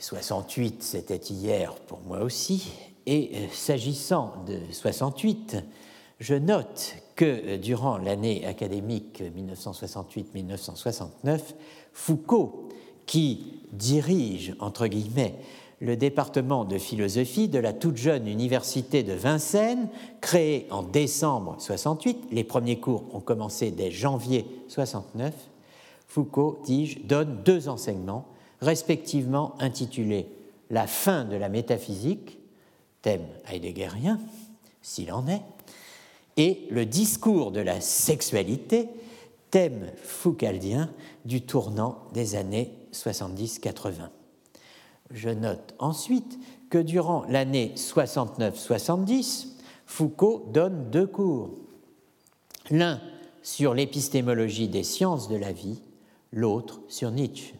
68, c'était hier pour moi aussi. Et euh, s'agissant de 68, je note que euh, durant l'année académique 1968-1969, Foucault, qui dirige, entre guillemets, le département de philosophie de la toute jeune université de Vincennes, créée en décembre 68, les premiers cours ont commencé dès janvier 69, Foucault, dis-je, donne deux enseignements, respectivement intitulés La fin de la métaphysique, thème heideggerien, s'il en est, et le discours de la sexualité, thème foucaldien du tournant des années 70-80. Je note ensuite que durant l'année 69-70, Foucault donne deux cours. L'un sur l'épistémologie des sciences de la vie, l'autre sur Nietzsche.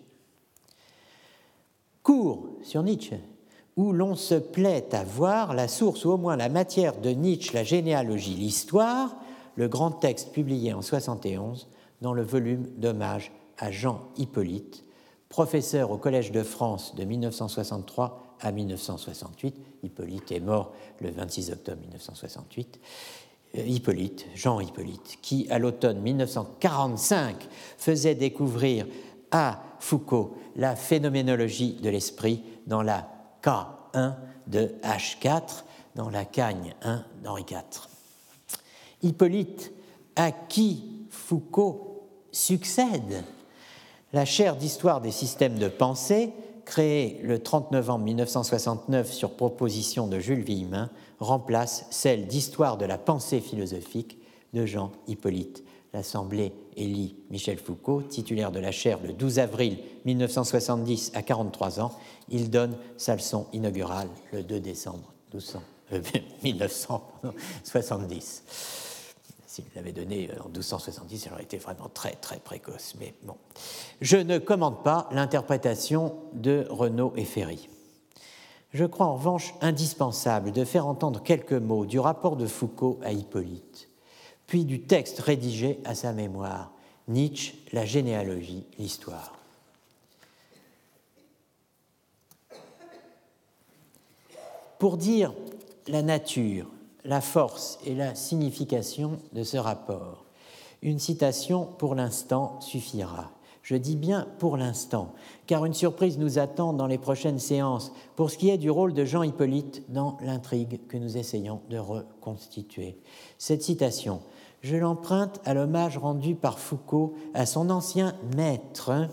Cours sur Nietzsche où l'on se plaît à voir la source ou au moins la matière de Nietzsche, la généalogie, l'histoire, le grand texte publié en 71 dans le volume d'hommage à Jean Hippolyte, professeur au Collège de France de 1963 à 1968. Hippolyte est mort le 26 octobre 1968. Euh, Hippolyte, Jean Hippolyte, qui à l'automne 1945 faisait découvrir à Foucault la phénoménologie de l'esprit dans la K1 de H4 dans la Cagne 1 d'Henri IV. Hippolyte, à qui Foucault succède, la chaire d'histoire des systèmes de pensée, créée le 30 novembre 1969 sur proposition de Jules Villemin, remplace celle d'histoire de la pensée philosophique de Jean Hippolyte l'Assemblée élit Michel Foucault, titulaire de la chaire le 12 avril 1970 à 43 ans. Il donne sa leçon inaugurale le 2 décembre 1970. Euh, S'il l'avait donné euh, en 1270, il aurait été vraiment très très précoce. Mais bon, je ne commande pas l'interprétation de Renaud et Ferry. Je crois en revanche indispensable de faire entendre quelques mots du rapport de Foucault à Hippolyte puis du texte rédigé à sa mémoire, Nietzsche, la généalogie, l'histoire. Pour dire la nature, la force et la signification de ce rapport, une citation pour l'instant suffira. Je dis bien pour l'instant, car une surprise nous attend dans les prochaines séances pour ce qui est du rôle de Jean Hippolyte dans l'intrigue que nous essayons de reconstituer. Cette citation je l'emprunte à l'hommage rendu par Foucault à son ancien maître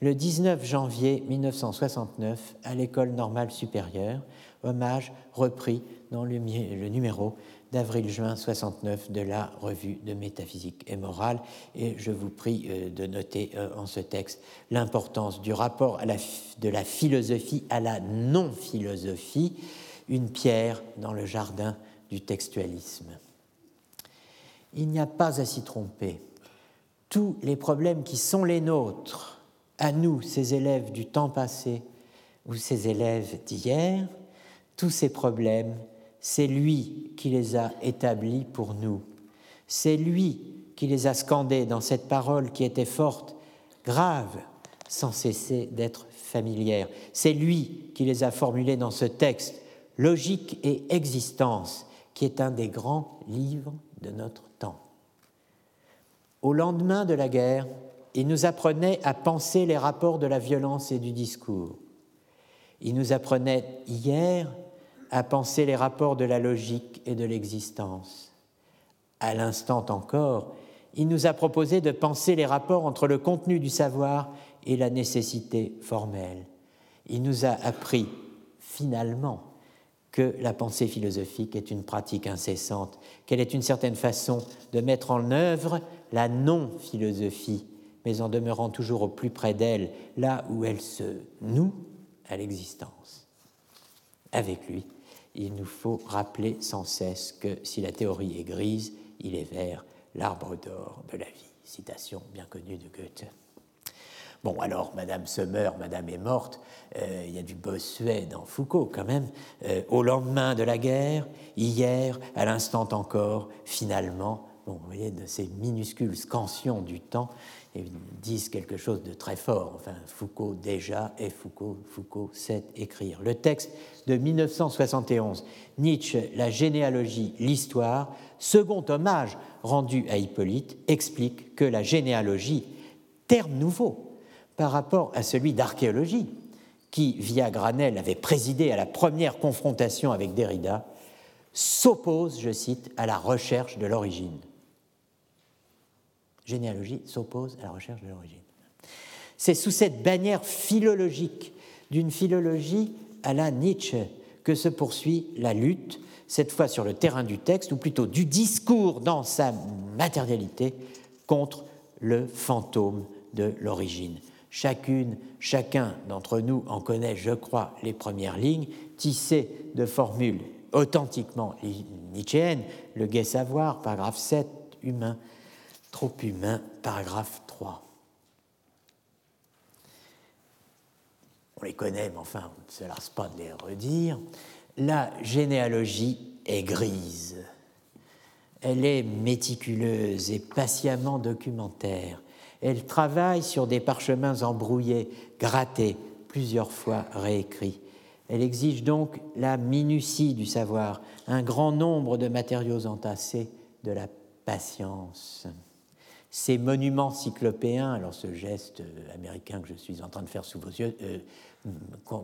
le 19 janvier 1969 à l'École normale supérieure, hommage repris dans le, numéro d'avril-juin 69 de la revue de métaphysique et morale. Et je vous prie euh, de noter euh, en ce texte l'importance du rapport de la philosophie à la non-philosophie, une pierre dans le jardin du textualisme il n'y a pas à s'y tromper. Tous les problèmes qui sont les nôtres, à nous, ces élèves du temps passé ou ces élèves d'hier, tous ces problèmes, C'est lui qui les a établis pour nous. C'est lui qui les a scandés dans cette parole qui était forte, grave, sans cesser d'être familière. C'est lui qui les a formulés dans ce texte, Logique et existence, qui est un des grands livres de notre temps. Au lendemain de la guerre, il nous apprenait à penser les rapports de la violence et du discours. Il nous apprenait hier à penser les rapports de la logique et de l'existence. À l'instant encore, il nous a proposé de penser les rapports entre le contenu du savoir et la nécessité formelle. Il nous a appris finalement que la pensée philosophique est une pratique incessante, qu'elle est une certaine façon de mettre en œuvre la non-philosophie, mais en demeurant toujours au plus près d'elle, là où elle se noue à l'existence. Avec lui, il nous faut rappeler sans cesse que si la théorie est grise, il est vert, l'arbre d'or de la vie. Citation bien connue de Goethe. Bon, alors, Madame se meurt, Madame est morte. Euh, il y a du Bossuet dans Foucault, quand même. Euh, au lendemain de la guerre, hier, à l'instant encore, finalement, bon, vous voyez, de ces minuscules scansions du temps, disent quelque chose de très fort. Enfin, Foucault déjà, et Foucault, Foucault sait écrire. Le texte de 1971, Nietzsche, La généalogie, l'histoire, second hommage rendu à Hippolyte, explique que la généalogie, terme nouveau, par rapport à celui d'archéologie, qui, via Granel, avait présidé à la première confrontation avec Derrida, s'oppose, je cite, à la recherche de l'origine. Généalogie s'oppose à la recherche de l'origine. C'est sous cette bannière philologique d'une philologie à la Nietzsche que se poursuit la lutte, cette fois sur le terrain du texte, ou plutôt du discours dans sa matérialité, contre le fantôme de l'origine. Chacune, chacun d'entre nous en connaît, je crois, les premières lignes, tissées de formules authentiquement nietzschéennes, le gai savoir, paragraphe 7, humain, trop humain, paragraphe 3. On les connaît, mais enfin, on ne se lasse pas de les redire. La généalogie est grise. Elle est méticuleuse et patiemment documentaire. Elle travaille sur des parchemins embrouillés, grattés, plusieurs fois réécrits. Elle exige donc la minutie du savoir, un grand nombre de matériaux entassés, de la patience. Ces monuments cyclopéens, alors ce geste américain que je suis en train de faire sous vos yeux, euh,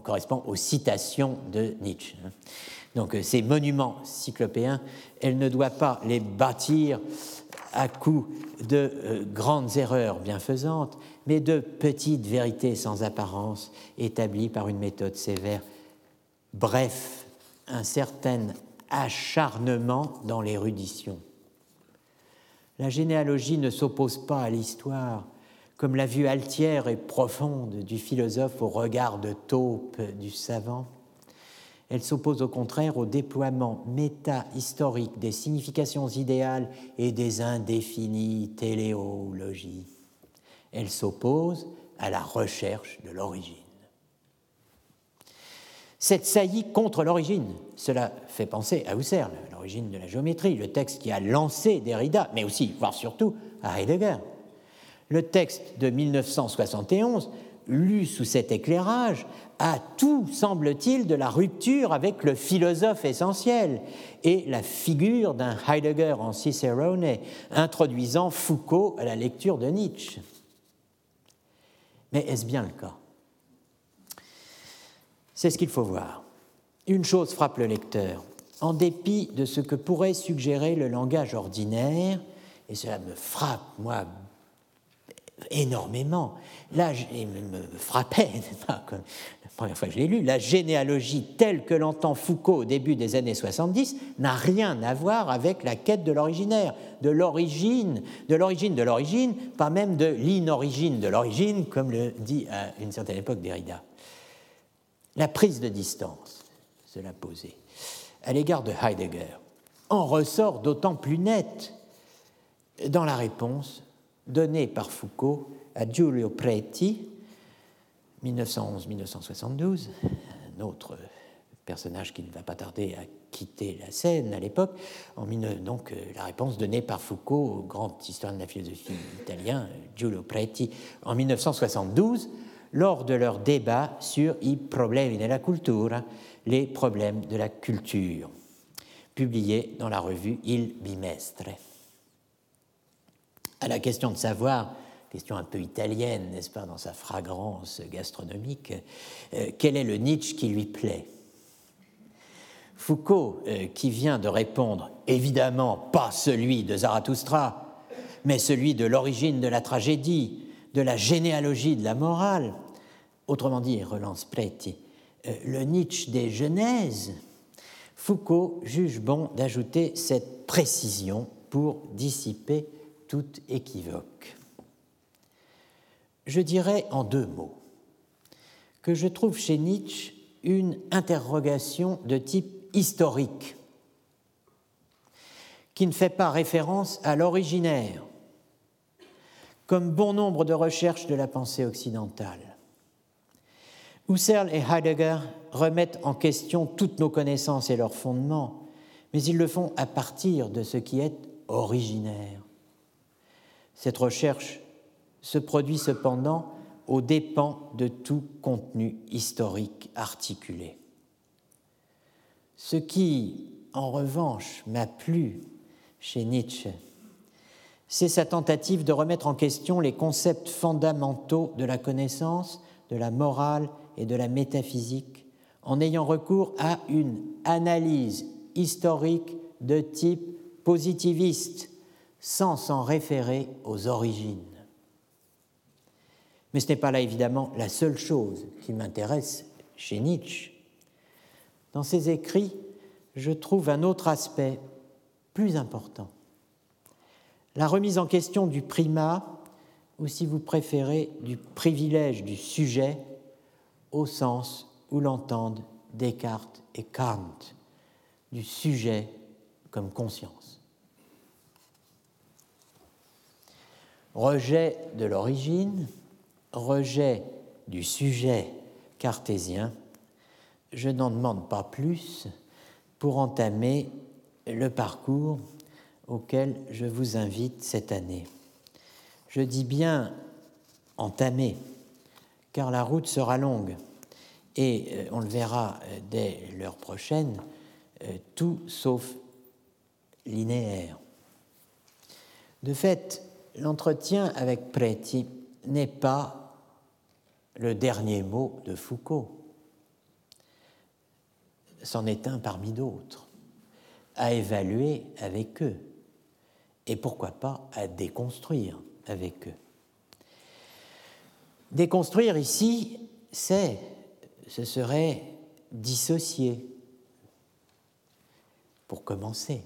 correspond aux citations de Nietzsche. Hein. Donc euh, ces monuments cyclopéens, elle ne doit pas les bâtir à coup de euh, grandes erreurs bienfaisantes, mais de petites vérités sans apparence établies par une méthode sévère. Bref, un certain acharnement dans l'érudition. La généalogie ne s'oppose pas à l'histoire, comme la vue altière et profonde du philosophe au regard de taupe du savant. Elle s'oppose au contraire au déploiement méta-historique des significations idéales et des indéfinies téléologies. Elle s'oppose à la recherche de l'origine. Cette saillie contre l'origine, cela fait penser à Husserl, l'origine de la géométrie, le texte qui a lancé Derrida, mais aussi, voire surtout, à Heidegger. Le texte de 1971 lu sous cet éclairage, a tout, semble-t-il, de la rupture avec le philosophe essentiel et la figure d'un Heidegger en Cicerone, introduisant Foucault à la lecture de Nietzsche. Mais est-ce bien le cas? C'est ce qu'il faut voir. Une chose frappe le lecteur. En dépit de ce que pourrait suggérer le langage ordinaire, et cela me frappe, moi, énormément. Là, il me frappait, la première fois que je l'ai lu, la généalogie telle que l'entend Foucault au début des années 70 n'a rien à voir avec la quête de l'originaire, de l'origine, de l'origine de l'origine, pas même de l'inorigine de l'origine, comme le dit à une certaine époque Derrida. La prise de distance, cela posé, à l'égard de Heidegger, en ressort d'autant plus nette dans la réponse donné par Foucault à Giulio Preti, 1911-1972, un autre personnage qui ne va pas tarder à quitté la scène à l'époque. Donc, la réponse donnée par Foucault au grand historien de la philosophie italien, Giulio Preti, en 1972, lors de leur débat sur I problemi della cultura, les problèmes de la culture, publié dans la revue Il Bimestre. À la question de savoir, question un peu italienne, n'est-ce pas, dans sa fragrance gastronomique, euh, quel est le Nietzsche qui lui plaît? Foucault, euh, qui vient de répondre évidemment pas celui de Zarathustra, mais celui de l'origine de la tragédie, de la généalogie de la morale, autrement dit, relance Preti, le Nietzsche des Genèses, Foucault juge bon d'ajouter cette précision pour dissiper tout équivoque. Je dirais en deux mots que je trouve chez Nietzsche une interrogation de type historique qui ne fait pas référence à l'originaire, comme bon nombre de recherches de la pensée occidentale. Husserl et Heidegger remettent en question toutes nos connaissances et leurs fondements, mais ils le font à partir de ce qui est originaire. Cette recherche se produit cependant aux dépens de tout contenu historique articulé. Ce qui, en revanche, m'a plu chez Nietzsche, c'est sa tentative de remettre en question les concepts fondamentaux de la connaissance, de la morale et de la métaphysique en ayant recours à une analyse historique de type positiviste sans s'en référer aux origines. Mais ce n'est pas là évidemment la seule chose qui m'intéresse chez Nietzsche. Dans ses écrits, je trouve un autre aspect plus important. La remise en question du primat, ou si vous préférez, du privilège du sujet au sens où l'entendent Descartes et Kant, du sujet comme conscience. Rejet de l'origine, rejet du sujet cartésien, je n'en demande pas plus pour entamer le parcours auquel je vous invite cette année. Je dis bien entamer, car la route sera longue. Et euh, on le verra euh, dès l'heure prochaine, euh, tout sauf linéaire. De fait, l'entretien avec Preti n'est pas le dernier mot de Foucault. C'en est un parmi d'autres, à évaluer avec eux, et pourquoi pas à déconstruire avec eux. Déconstruire ici, c'est, ce serait dissocier, pour commencer.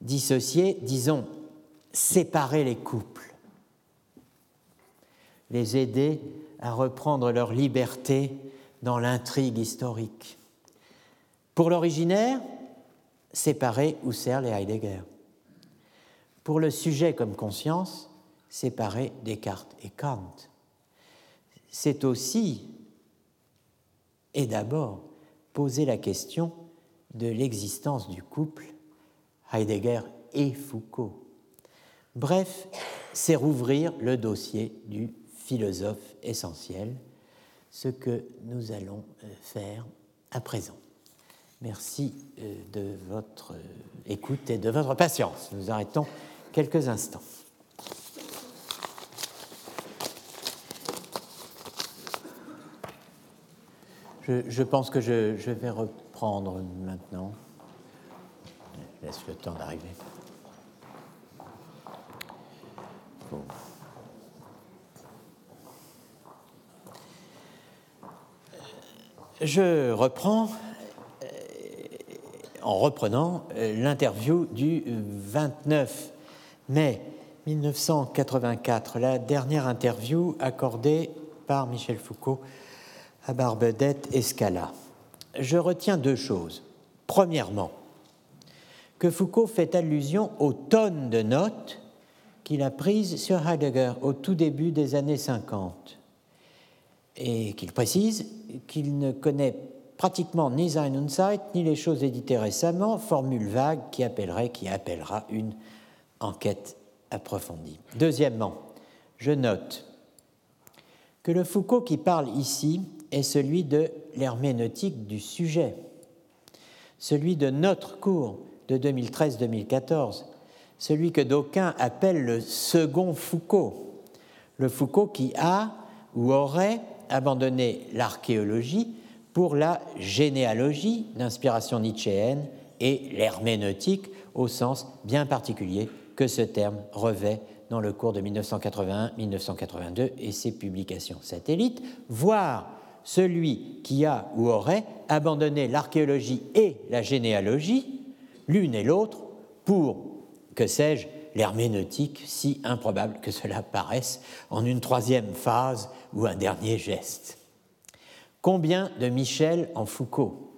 Dissocier, disons, séparer les couples, les aider à reprendre leur liberté dans l'intrigue historique. Pour l'originaire, séparer Husserl et Heidegger. Pour le sujet comme conscience, séparer Descartes et Kant c'est aussi et d'abord poser la question de l'existence du couple Heidegger et Foucault. Bref, c'est rouvrir le dossier du philosophe essentiel, ce que nous allons euh, faire à présent. Merci euh, de votre euh, écoute et de votre patience. Nous arrêtons quelques instants. Je, pense que je, vais reprendre maintenant. Je laisse le temps d'arriver. Je reprends euh, en reprenant euh, l'interview du 29 mai 1984, la dernière interview accordée par Michel Foucault à Barbedette Escala. Je retiens deux choses. Premièrement, que Foucault fait allusion aux tonnes de notes qu'il a prises sur Heidegger au tout début des années 50 et qu'il précise qu'il ne connaît pratiquement ni Sein und Zeit, ni les choses éditées récemment, formule vague qui appellerait, qui appellera une enquête approfondie. Deuxièmement, je note que le Foucault qui parle ici est celui de l'herméneutique du sujet, celui de notre cours de 2013-2014, celui que d'aucuns appellent le second Foucault, le Foucault qui a ou aurait abandonné l'archéologie pour la généalogie d'inspiration nietzschéenne et l'herméneutique au sens bien particulier que ce terme revêt dans le cours de 1981-1982 et ses publications satellites, voire celui qui a ou aurait abandonné l'archéologie et la généalogie, l'une et l'autre, pour, que sais-je, l'herméneutique, si improbable que cela paraisse, en une troisième phase ou un dernier geste. Combien de Michel en Foucault?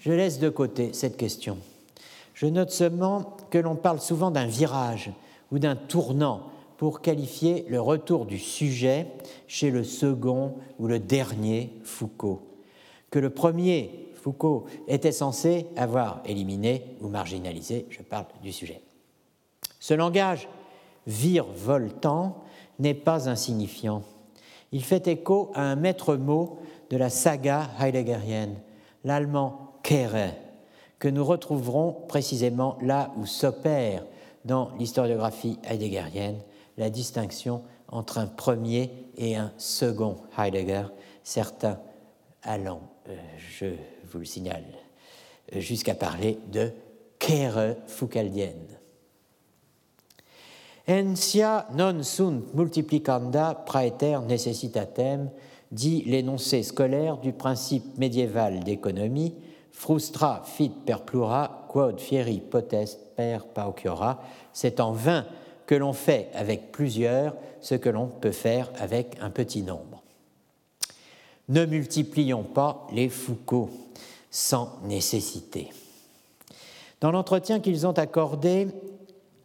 Je laisse de côté cette question. Je note seulement que l'on parle souvent d'un virage ou d'un tournant pour qualifier le retour du sujet chez le second ou le dernier Foucault, que le premier Foucault était censé avoir éliminé ou marginalisé, je parle du sujet. Ce langage virevoltant n'est pas insignifiant. Il fait écho à un maître mot de la saga heideggerienne, l'allemand Kehre, que nous retrouverons précisément là où s'opère dans l'historiographie heideggerienne la distinction entre un premier et un second Heidegger, certains allant, euh, je vous le signale, jusqu'à parler de Kehre foucaldienne. Ensia non sunt multiplicanda praeter necessitatem, dit l'énoncé scolaire du principe médiéval d'économie, frustra fit per plura quod fieri potest per pauciora. C'est en vain que l'on fait avec plusieurs ce que l'on peut faire avec un petit nombre. Ne multiplions pas les Foucault sans nécessité. Dans l'entretien qu'ils ont accordé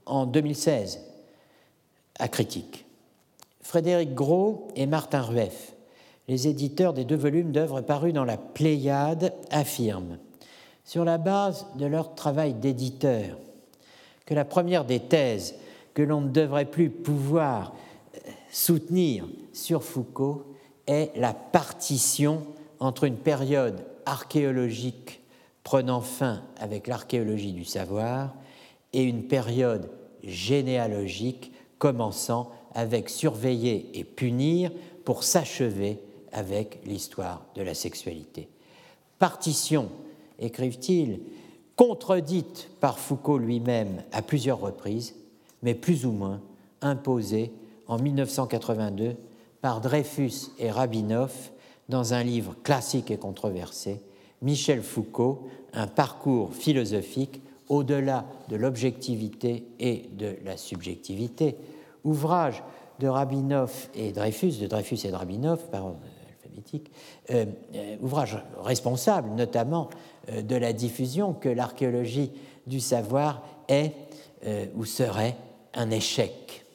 en 2016 à Critique. Frédéric Gros et Martin Rueff, les éditeurs des deux volumes d'œuvres parus dans la Pléiade, affirment, sur la base de leur travail d'éditeur, que la première des thèses que l'on ne devrait plus pouvoir euh, soutenir sur Foucault est la partition entre une période archéologique prenant fin avec l'archéologie du savoir et une période généalogique commençant avec surveiller et punir pour s'achever avec l'histoire de la sexualité. Partition, écrivent-ils, contredite par Foucault lui-même à plusieurs reprises, mais plus ou moins imposée en 1982 par Dreyfus et Rabinoff dans un livre classique et controversé, Michel Foucault, un parcours philosophique au-delà de l'objectivité et de la subjectivité, ouvrage de Rabinoff et Dreyfus, de Dreyfus et de Rabinoff, par ordre alphabétique, euh, euh, ouvrage responsable notamment euh, de la diffusion que l'archéologie du savoir est ou serait un échec.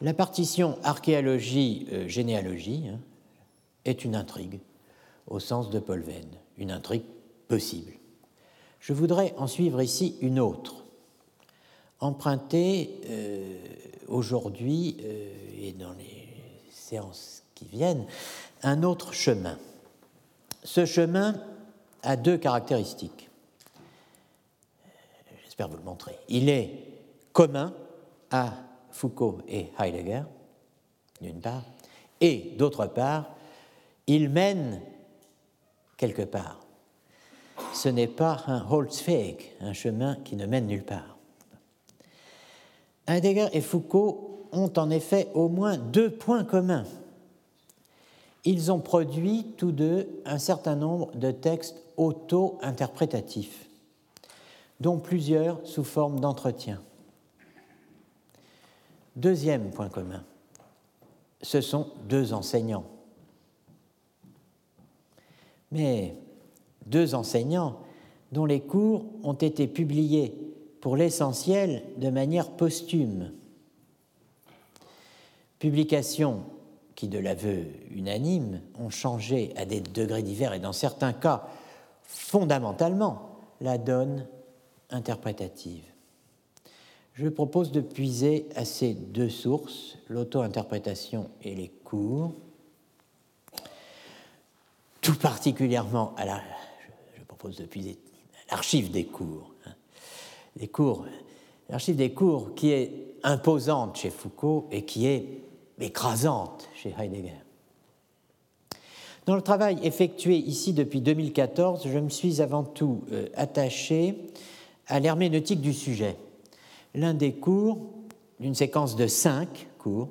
La partition archéologie-généalogie hein, est une intrigue au sens de Paul Venn, une intrigue possible. Je voudrais en suivre ici une autre emprunter euh, aujourd'hui euh, et dans les séances qui viennent un autre chemin. Ce chemin a deux caractéristiques. Il est commun à Foucault et Heidegger, d'une part, et d'autre part, il mène quelque part. Ce n'est pas un Holzweg, un chemin qui ne mène nulle part. Heidegger et Foucault ont en effet au moins deux points communs. Ils ont produit tous deux un certain nombre de textes auto-interprétatifs, dont plusieurs sous forme d'entretien. Deuxième point commun, ce sont deux enseignants. Mais deux enseignants dont les cours ont été publiés pour l'essentiel de manière posthume. Publication qui, de l'aveu unanime, ont changé à des degrés divers et dans certains cas fondamentalement la donne interprétative. Je propose de puiser à ces deux sources, l'auto-interprétation et les cours, tout particulièrement à je propose de puiser l'archive des cours, hein. cours, l'archive des cours qui est imposante chez Foucault et qui est écrasante chez Heidegger. Dans le travail effectué ici depuis 2014, je me suis avant tout euh, attaché à l'herméneutique du sujet, l'un des cours d'une séquence de cinq cours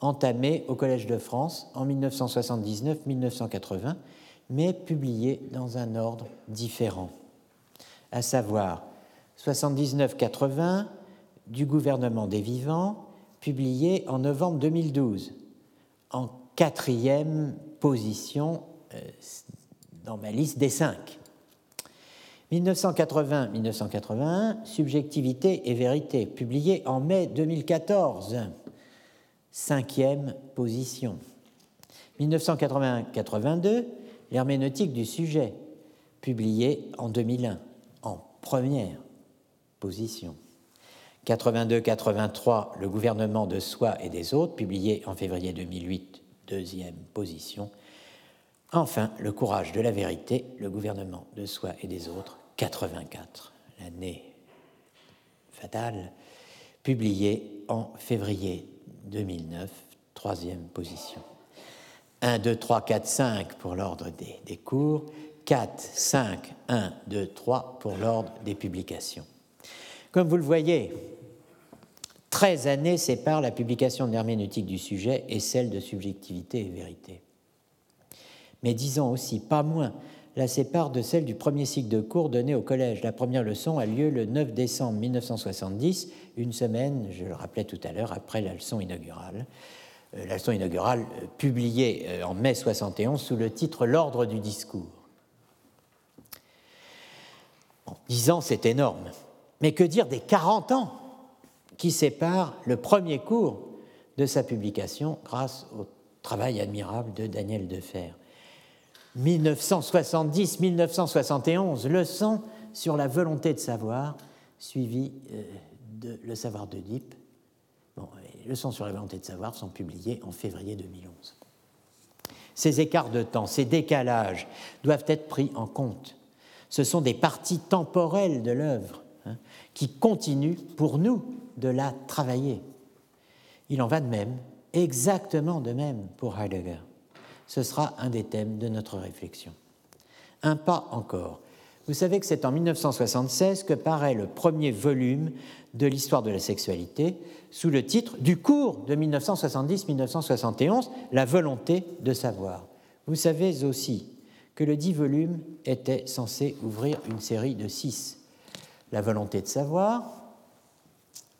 entamés au Collège de France en 1979-1980, mais publiés dans un ordre différent, à savoir 79-80 du gouvernement des vivants, publié en novembre 2012, en quatrième position euh, dans ma liste des cinq. 1980-1981, Subjectivité et vérité, publié en mai 2014, cinquième position. 1981-82, L'herméneutique du sujet, publié en 2001, en première position. 82-83, Le gouvernement de soi et des autres, publié en février 2008, deuxième position. Enfin, Le courage de la vérité, Le gouvernement de soi et des autres, 84, l'année fatale, publié en février 2009, troisième position. 1, 2, 3, 4, 5 pour l'ordre des, cours, 4, 5, 1, 2, 3 pour l'ordre des publications. Comme vous le voyez, 13 années séparent la publication de l'herméneutique du sujet et celle de subjectivité et vérité. Mais disons aussi, pas moins, la sépare de celle du premier cycle de cours donné au collège. La première leçon a lieu le 9 décembre 1970, une semaine, je le rappelais tout à l'heure, après la leçon inaugurale. Euh, la leçon inaugurale euh, publiée euh, en mai 71 sous le titre L'ordre du discours. En 10 ans, c'est énorme. Mais que dire des 40 ans qui séparent le premier cours de sa publication grâce au travail admirable de Daniel Defer? 1970-1971, leçon sur la volonté de savoir, suivi de Le savoir d'Oedipe. Bon, leçons sur la volonté de savoir sont publiées en février 2011. Ces écarts de temps, ces décalages doivent être pris en compte. Ce sont des parties temporelles de l'œuvre hein, qui continuent pour nous de la travailler. Il en va de même, exactement de même pour Heidegger. Ce sera un des thèmes de notre réflexion. Un pas encore. Vous savez que c'est en 1976 que paraît le premier volume de l'histoire de la sexualité sous le titre du cours de 1970-1971, La volonté de savoir. Vous savez aussi que le dit volume était censé ouvrir une série de six. La volonté de savoir,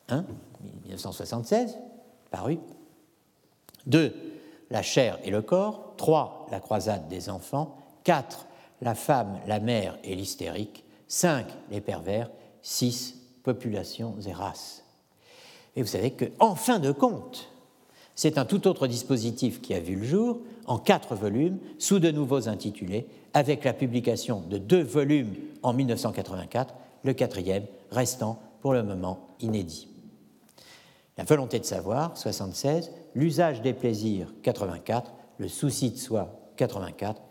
1, 1976, paru. 2, La chair et le corps. 3, La croisade des enfants. 4, La femme, la mère et l'hystérique. 5, Les pervers. 6, Populations et races. Et vous savez qu'en fin de compte, c'est un tout autre dispositif qui a vu le jour en quatre volumes, sous de nouveaux intitulés, avec la publication de deux volumes en 1984, le quatrième restant pour le moment inédit. La volonté de savoir, 76, l'usage des plaisirs, 84, le souci de soi, 84,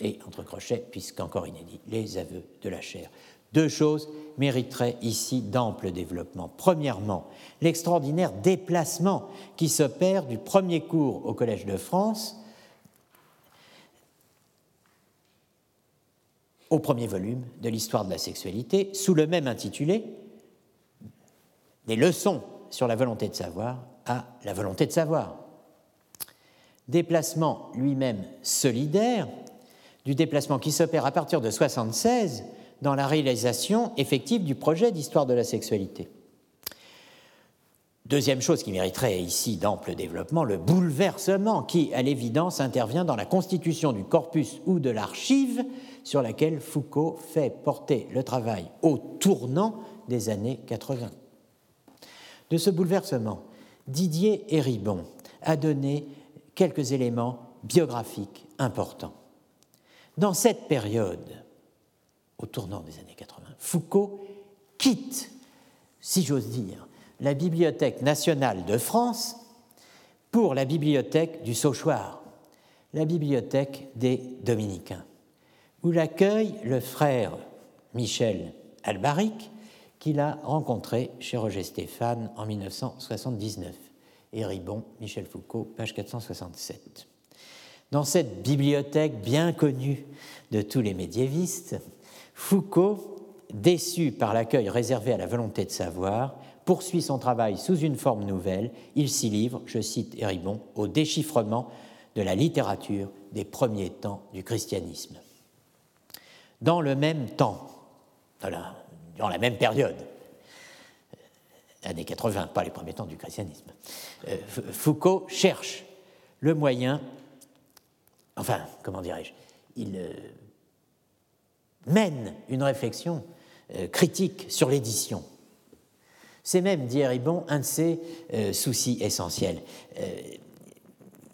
et entre crochets, puisqu'encore inédit, les aveux de la chair. Deux choses mériteraient ici d'ample développement. Premièrement, l'extraordinaire déplacement qui s'opère du premier cours au Collège de France au premier volume de l'histoire de la sexualité, sous le même intitulé, des leçons sur la volonté de savoir à la volonté de savoir. Déplacement lui-même solidaire du déplacement qui s'opère à partir de 1976 dans la réalisation effective du projet d'histoire de la sexualité. Deuxième chose qui mériterait ici d'ample développement, le bouleversement qui, à l'évidence, intervient dans la constitution du corpus ou de l'archive sur laquelle Foucault fait porter le travail au tournant des années 80. De ce bouleversement, Didier Héribon a donné quelques éléments biographiques importants. Dans cette période, au tournant des années 80, Foucault quitte, si j'ose dire, la Bibliothèque nationale de France pour la bibliothèque du Sauchoir, la bibliothèque des Dominicains, où l'accueille le frère Michel Albaric, qu'il a rencontré chez Roger Stéphane en 1979. Et Ribon, Michel Foucault, page 467. Dans cette bibliothèque bien connue de tous les médiévistes, Foucault, déçu par l'accueil réservé à la volonté de savoir, poursuit son travail sous une forme nouvelle. Il s'y livre, je cite Héribon, au déchiffrement de la littérature des premiers temps du christianisme. Dans le même temps, dans la, même période, années 80, pas les premiers temps du christianisme, euh, Foucault cherche le moyen, enfin, comment dirais-je, il euh, mène une réflexion euh, critique sur l'édition. C'est même, dit Héribon, un de ses soucis essentiels.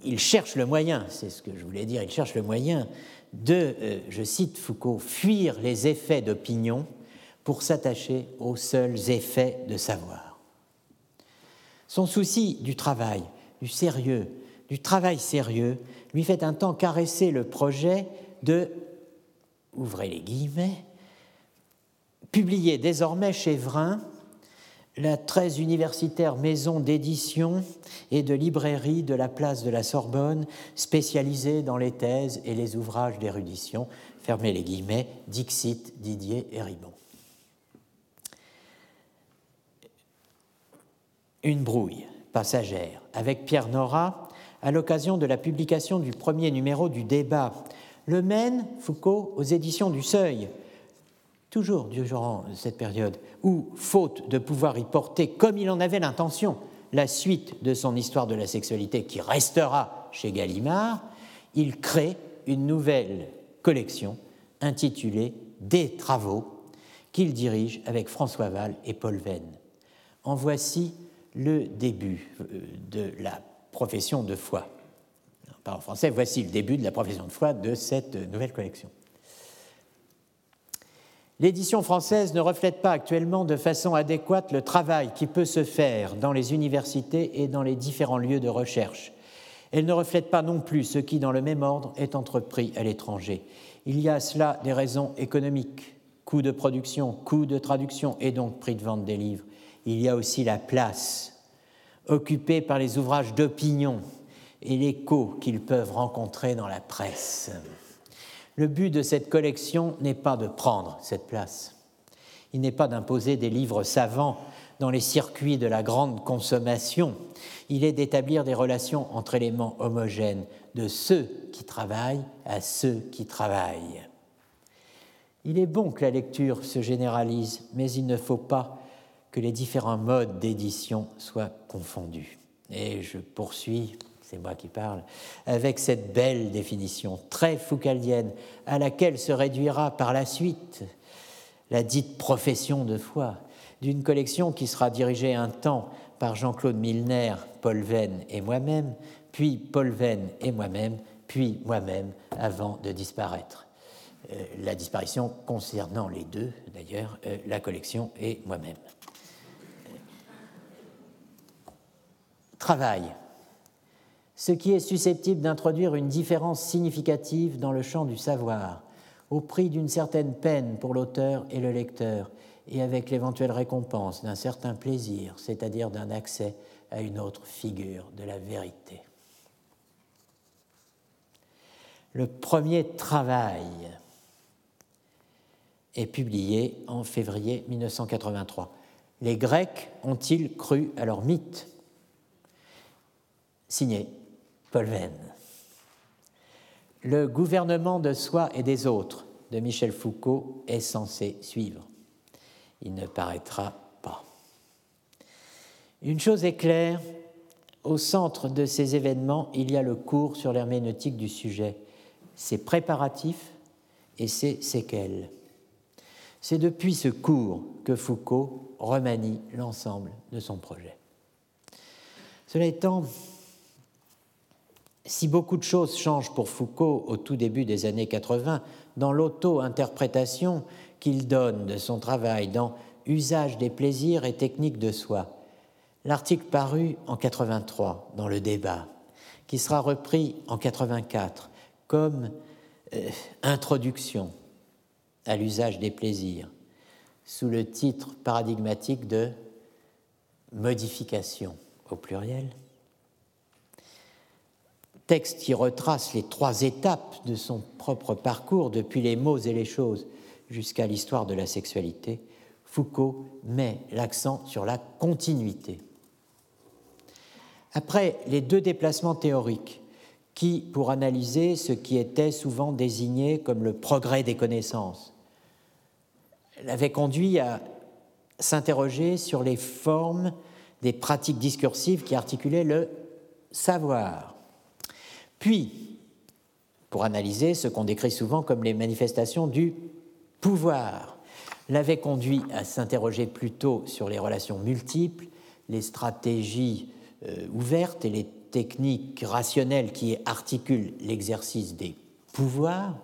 il cherche le moyen, c'est ce que je voulais dire, il cherche le moyen de, je cite Foucault, fuir les effets d'opinion pour s'attacher aux seuls effets de savoir. Son souci du travail, du sérieux, du travail sérieux, lui fait un temps caresser le projet de, ouvrez les guillemets, publier désormais chez Vrin la très universitaire maison d'édition et de librairie de la place de la Sorbonne, spécialisée dans les thèses et les ouvrages d'érudition, fermez les guillemets, Dixit Didier Héribon. Une brouille passagère avec Pierre Nora à l'occasion de la publication du premier numéro du débat. Le mène, Foucault, aux éditions du Seuil, toujours durant cette période, où, faute de pouvoir y porter, comme il en avait l'intention, la suite de son histoire de la sexualité qui restera chez Gallimard, il crée une nouvelle collection intitulée Des travaux qu'il dirige avec François Val et Paul Venn. En voici le début euh, de la profession de foi. en français, voici le début de la profession de foi de cette nouvelle collection. L'édition française ne reflète pas actuellement de façon adéquate le travail qui peut se faire dans les universités et dans les différents lieux de recherche. Elle ne reflète pas non plus ce qui, dans le même ordre, est entrepris à l'étranger. Il y a à cela des raisons économiques, coûts de production, coûts de traduction et donc prix de vente des livres il y a aussi la place occupée par les ouvrages d'opinion et l'écho qu'ils peuvent rencontrer dans la presse. Le but de cette collection n'est pas de prendre cette place. Il n'est pas d'imposer des livres savants dans les circuits de la grande consommation. Il est d'établir des relations entre éléments homogènes, de ceux qui travaillent à ceux qui travaillent. Il est bon que la lecture se généralise, mais il ne faut pas que les différents modes d'édition soient confondus. Et je poursuis, c'est moi qui parle, avec cette belle définition très foucaldienne à laquelle se réduira par la suite la dite profession de foi d'une collection qui sera dirigée un temps par Jean-Claude Milner, Paul Venn et moi-même, puis Paul Venn et moi-même, puis moi-même, avant de disparaître. Euh, la disparition concernant les deux, d'ailleurs, euh, la collection et moi-même. Travail, ce qui est susceptible d'introduire une différence significative dans le champ du savoir, au prix d'une certaine peine pour l'auteur et le lecteur, et avec l'éventuelle récompense d'un certain plaisir, c'est-à-dire d'un accès à une autre figure de la vérité. Le premier travail est publié en février 1983. Les Grecs ont-ils cru à leur mythe? Signé Paul Venn. Le gouvernement de soi et des autres de Michel Foucault est censé suivre. Il ne paraîtra pas. Une chose est claire, au centre de ces événements, il y a le cours sur l'herméneutique du sujet, ses préparatifs et ses séquelles. C'est depuis ce cours que Foucault remanie l'ensemble de son projet. Cela étant, Si beaucoup de choses changent pour Foucault au tout début des années 80, dans l'auto-interprétation qu'il donne de son travail dans Usage des plaisirs et techniques de soi, l'article paru en 83 dans le débat, qui sera repris en 84 comme euh, introduction à l'usage des plaisirs, sous le titre paradigmatique de modification au pluriel. Texte qui retrace les trois étapes de son propre parcours, depuis les mots et les choses jusqu'à l'histoire de la sexualité, Foucault met l'accent sur la continuité. Après les deux déplacements théoriques, qui, pour analyser ce qui était souvent désigné comme le progrès des connaissances, l'avait conduit à s'interroger sur les formes des pratiques discursives qui articulaient le savoir. Puis, pour analyser ce qu'on décrit souvent comme les manifestations du pouvoir, l'avait conduit à s'interroger plutôt sur les relations multiples, les stratégies euh, ouvertes et les techniques rationnelles qui articulent l'exercice des pouvoirs,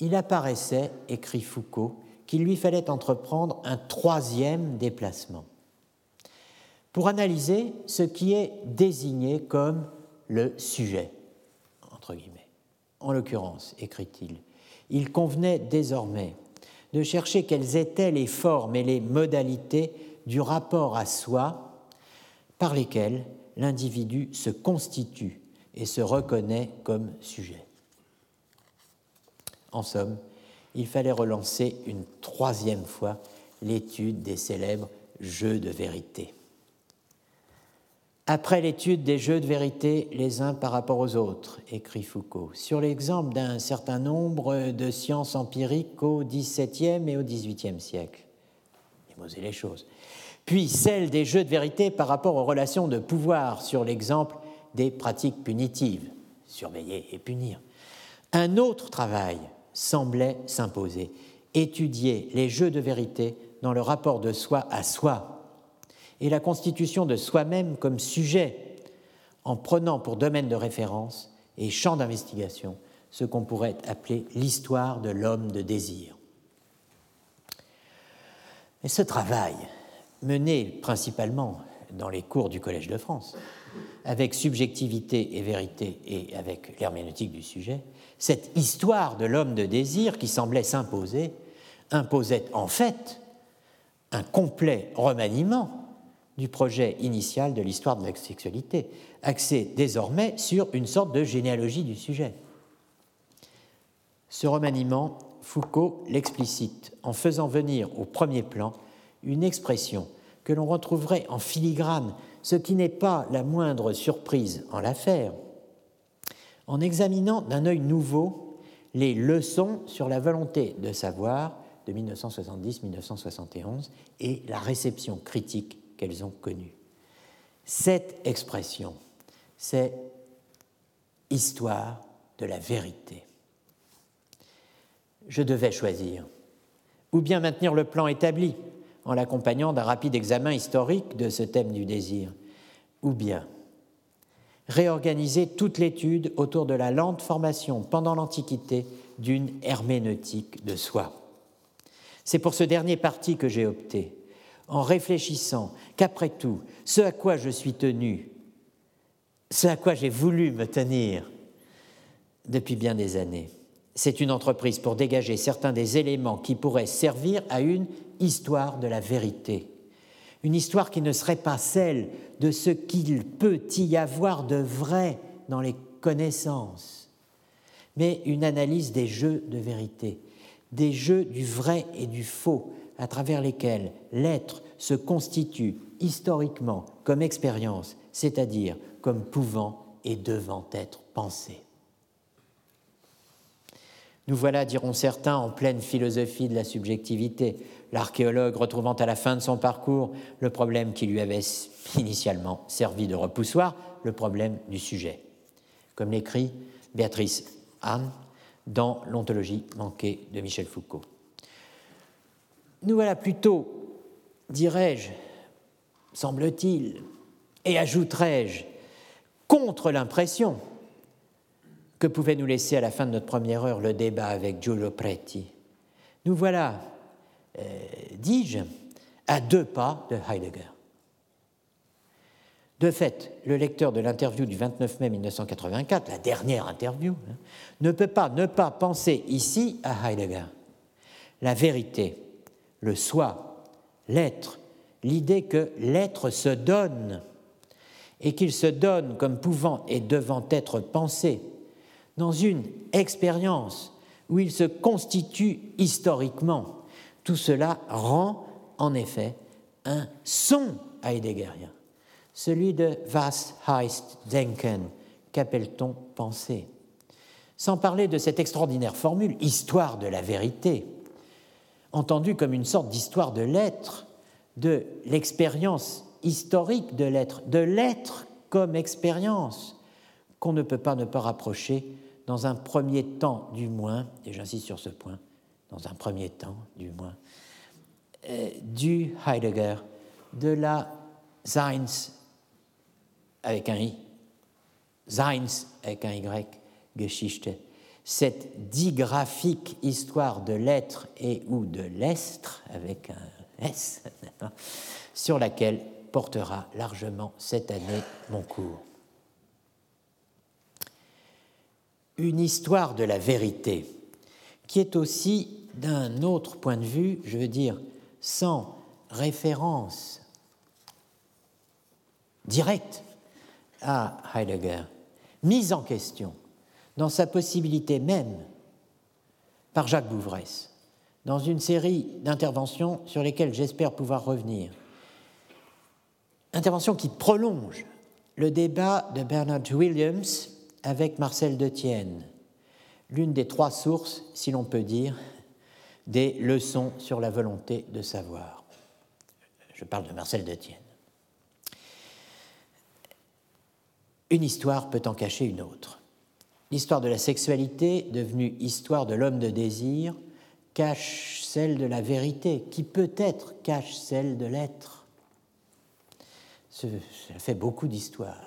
il apparaissait, écrit Foucault, qu'il lui fallait entreprendre un troisième déplacement pour analyser ce qui est désigné comme le sujet. En l'occurrence, écrit-il, il convenait désormais de chercher quelles étaient les formes et les modalités du rapport à soi par lesquelles l'individu se constitue et se reconnaît comme sujet. En somme, il fallait relancer une troisième fois l'étude des célèbres jeux de vérité. Après l'étude des jeux de vérité les uns par rapport aux autres, écrit Foucault, sur l'exemple d'un certain nombre de sciences empiriques au XVIIe et au XVIIIe siècle, les choses, puis celle des jeux de vérité par rapport aux relations de pouvoir sur l'exemple des pratiques punitives, surveiller et punir. Un autre travail semblait s'imposer, étudier les jeux de vérité dans le rapport de soi à soi et la constitution de soi-même comme sujet, en prenant pour domaine de référence et champ d'investigation ce qu'on pourrait appeler l'histoire de l'homme de désir. Et ce travail, mené principalement dans les cours du Collège de France, avec subjectivité et vérité et avec l'herméneutique du sujet, cette histoire de l'homme de désir qui semblait s'imposer imposait en fait un complet remaniement du projet initial de l'histoire de la sexualité, axé désormais sur une sorte de généalogie du sujet. Ce remaniement, Foucault l'explicite en faisant venir au premier plan une expression que l'on retrouverait en filigrane, ce qui n'est pas la moindre surprise en l'affaire, en examinant d'un œil nouveau les leçons sur la volonté de savoir de 1970-1971 et la réception critique qu'elles ont connue. Cette expression, c'est histoire de la vérité. Je devais choisir, ou bien maintenir le plan établi en l'accompagnant d'un rapide examen historique de ce thème du désir, ou bien réorganiser toute l'étude autour de la lente formation pendant l'Antiquité d'une herméneutique de soi. C'est pour ce dernier parti que j'ai opté, en réfléchissant qu'après tout, ce à quoi je suis tenu, ce à quoi j'ai voulu me tenir depuis bien des années, c'est une entreprise pour dégager certains des éléments qui pourraient servir à une histoire de la vérité. Une histoire qui ne serait pas celle de ce qu'il peut y avoir de vrai dans les connaissances, mais une analyse des jeux de vérité, des jeux du vrai et du faux, à travers lesquels l'être se constitue historiquement comme expérience, c'est-à-dire comme pouvant et devant être pensé. Nous voilà, diront certains, en pleine philosophie de la subjectivité, l'archéologue retrouvant à la fin de son parcours le problème qui lui avait initialement servi de repoussoir, le problème du sujet. Comme l'écrit Béatrice Hahn dans L'ontologie manquée de Michel Foucault. Nous voilà plutôt, dirais-je, semble-t-il, et ajouterais-je, contre l'impression Que pouvait nous laisser à la fin de notre première heure le débat avec Giulio Preti Nous voilà, euh, dis-je, à deux pas de Heidegger. De fait, le lecteur de l'interview du 29 mai 1984, la dernière interview, hein, ne peut pas ne pas penser ici à Heidegger. La vérité, le soi, l'être, l'idée que l'être se donne et qu'il se donne comme pouvant et devant être pensé dans une expérience où il se constitue historiquement. Tout cela rend en effet un son heideggerien celui de Was heißt denken Qu'appelle-t-on penser? Sans parler de cette extraordinaire formule, histoire de la vérité, entendue comme une sorte d'histoire de l'être, de l'expérience historique de l'être, de l'être comme expérience, qu'on ne peut pas ne pas rapprocher, dans un premier temps du moins, et j'insiste sur ce point, dans un premier temps du moins, euh, du Heidegger, de la Seins avec un I, Seins avec un Y, Geschichte, cette digraphique histoire de l'être et ou de l'estre avec un S, sur laquelle portera largement cette année mon cours. Une histoire de la vérité qui est aussi d'un autre point de vue, je veux dire, sans référence directe à Heidegger, mise en question dans sa possibilité même par Jacques Bouvresse, dans une série d'interventions sur lesquelles j'espère pouvoir revenir. Intervention qui prolonge le débat de Bernard Williams avec Marcel Detienne, l'une des trois sources, si l'on peut dire, des leçons sur la volonté de savoir. Je parle de Marcel Detienne. Une histoire peut en cacher une autre. L'histoire de la sexualité, devenue histoire de l'homme de désir, cache celle de la vérité, qui peut-être cache celle de l'être. Ça fait beaucoup d'histoires.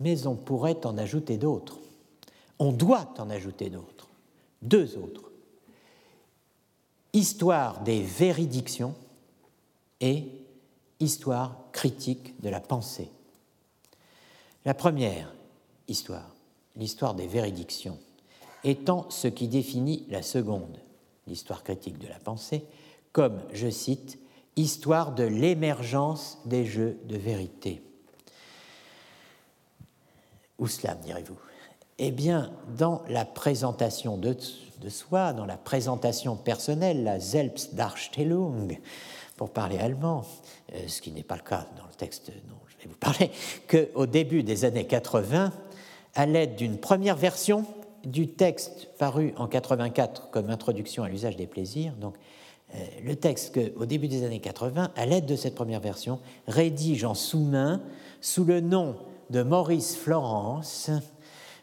Mais on pourrait en ajouter d'autres. On doit en ajouter d'autres. Deux autres. Histoire des véridictions et histoire critique de la pensée. La première histoire, l'histoire des véridictions, étant ce qui définit la seconde, l'histoire critique de la pensée, comme, je cite, histoire de l'émergence des jeux de vérité. Où cela, direz-vous? Eh bien, dans la présentation de, de, soi, dans la présentation personnelle, la Selbstdarstellung, pour parler allemand, euh, ce qui n'est pas le cas dans le texte dont je vais vous parler, qu'au début des années 80, à l'aide d'une première version du texte paru en 84 comme introduction à l'usage des plaisirs, donc euh, le texte qu'au début des années 80, à l'aide de cette première version, rédige en sous-main, sous le nom de Maurice Florence,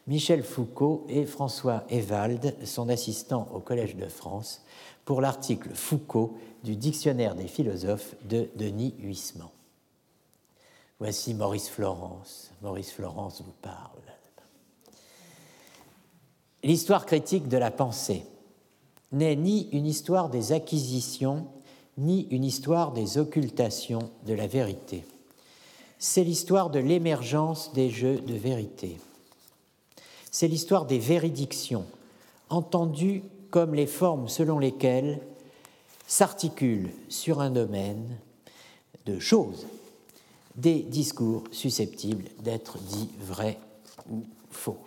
Michel Foucault et François Ewald, son assistant au Collège de France, pour l'article Foucault du Dictionnaire des philosophes de Denis Huissement. Voici Maurice Florence. Maurice Florence vous parle. L'histoire critique de la pensée n'est ni une histoire des acquisitions, ni une histoire des occultations de la vérité. C'est l'histoire de l'émergence des jeux de vérité. C'est l'histoire des véridictions, entendues comme les formes selon lesquelles s'articulent sur un domaine de choses des discours susceptibles d'être dits vrais ou faux.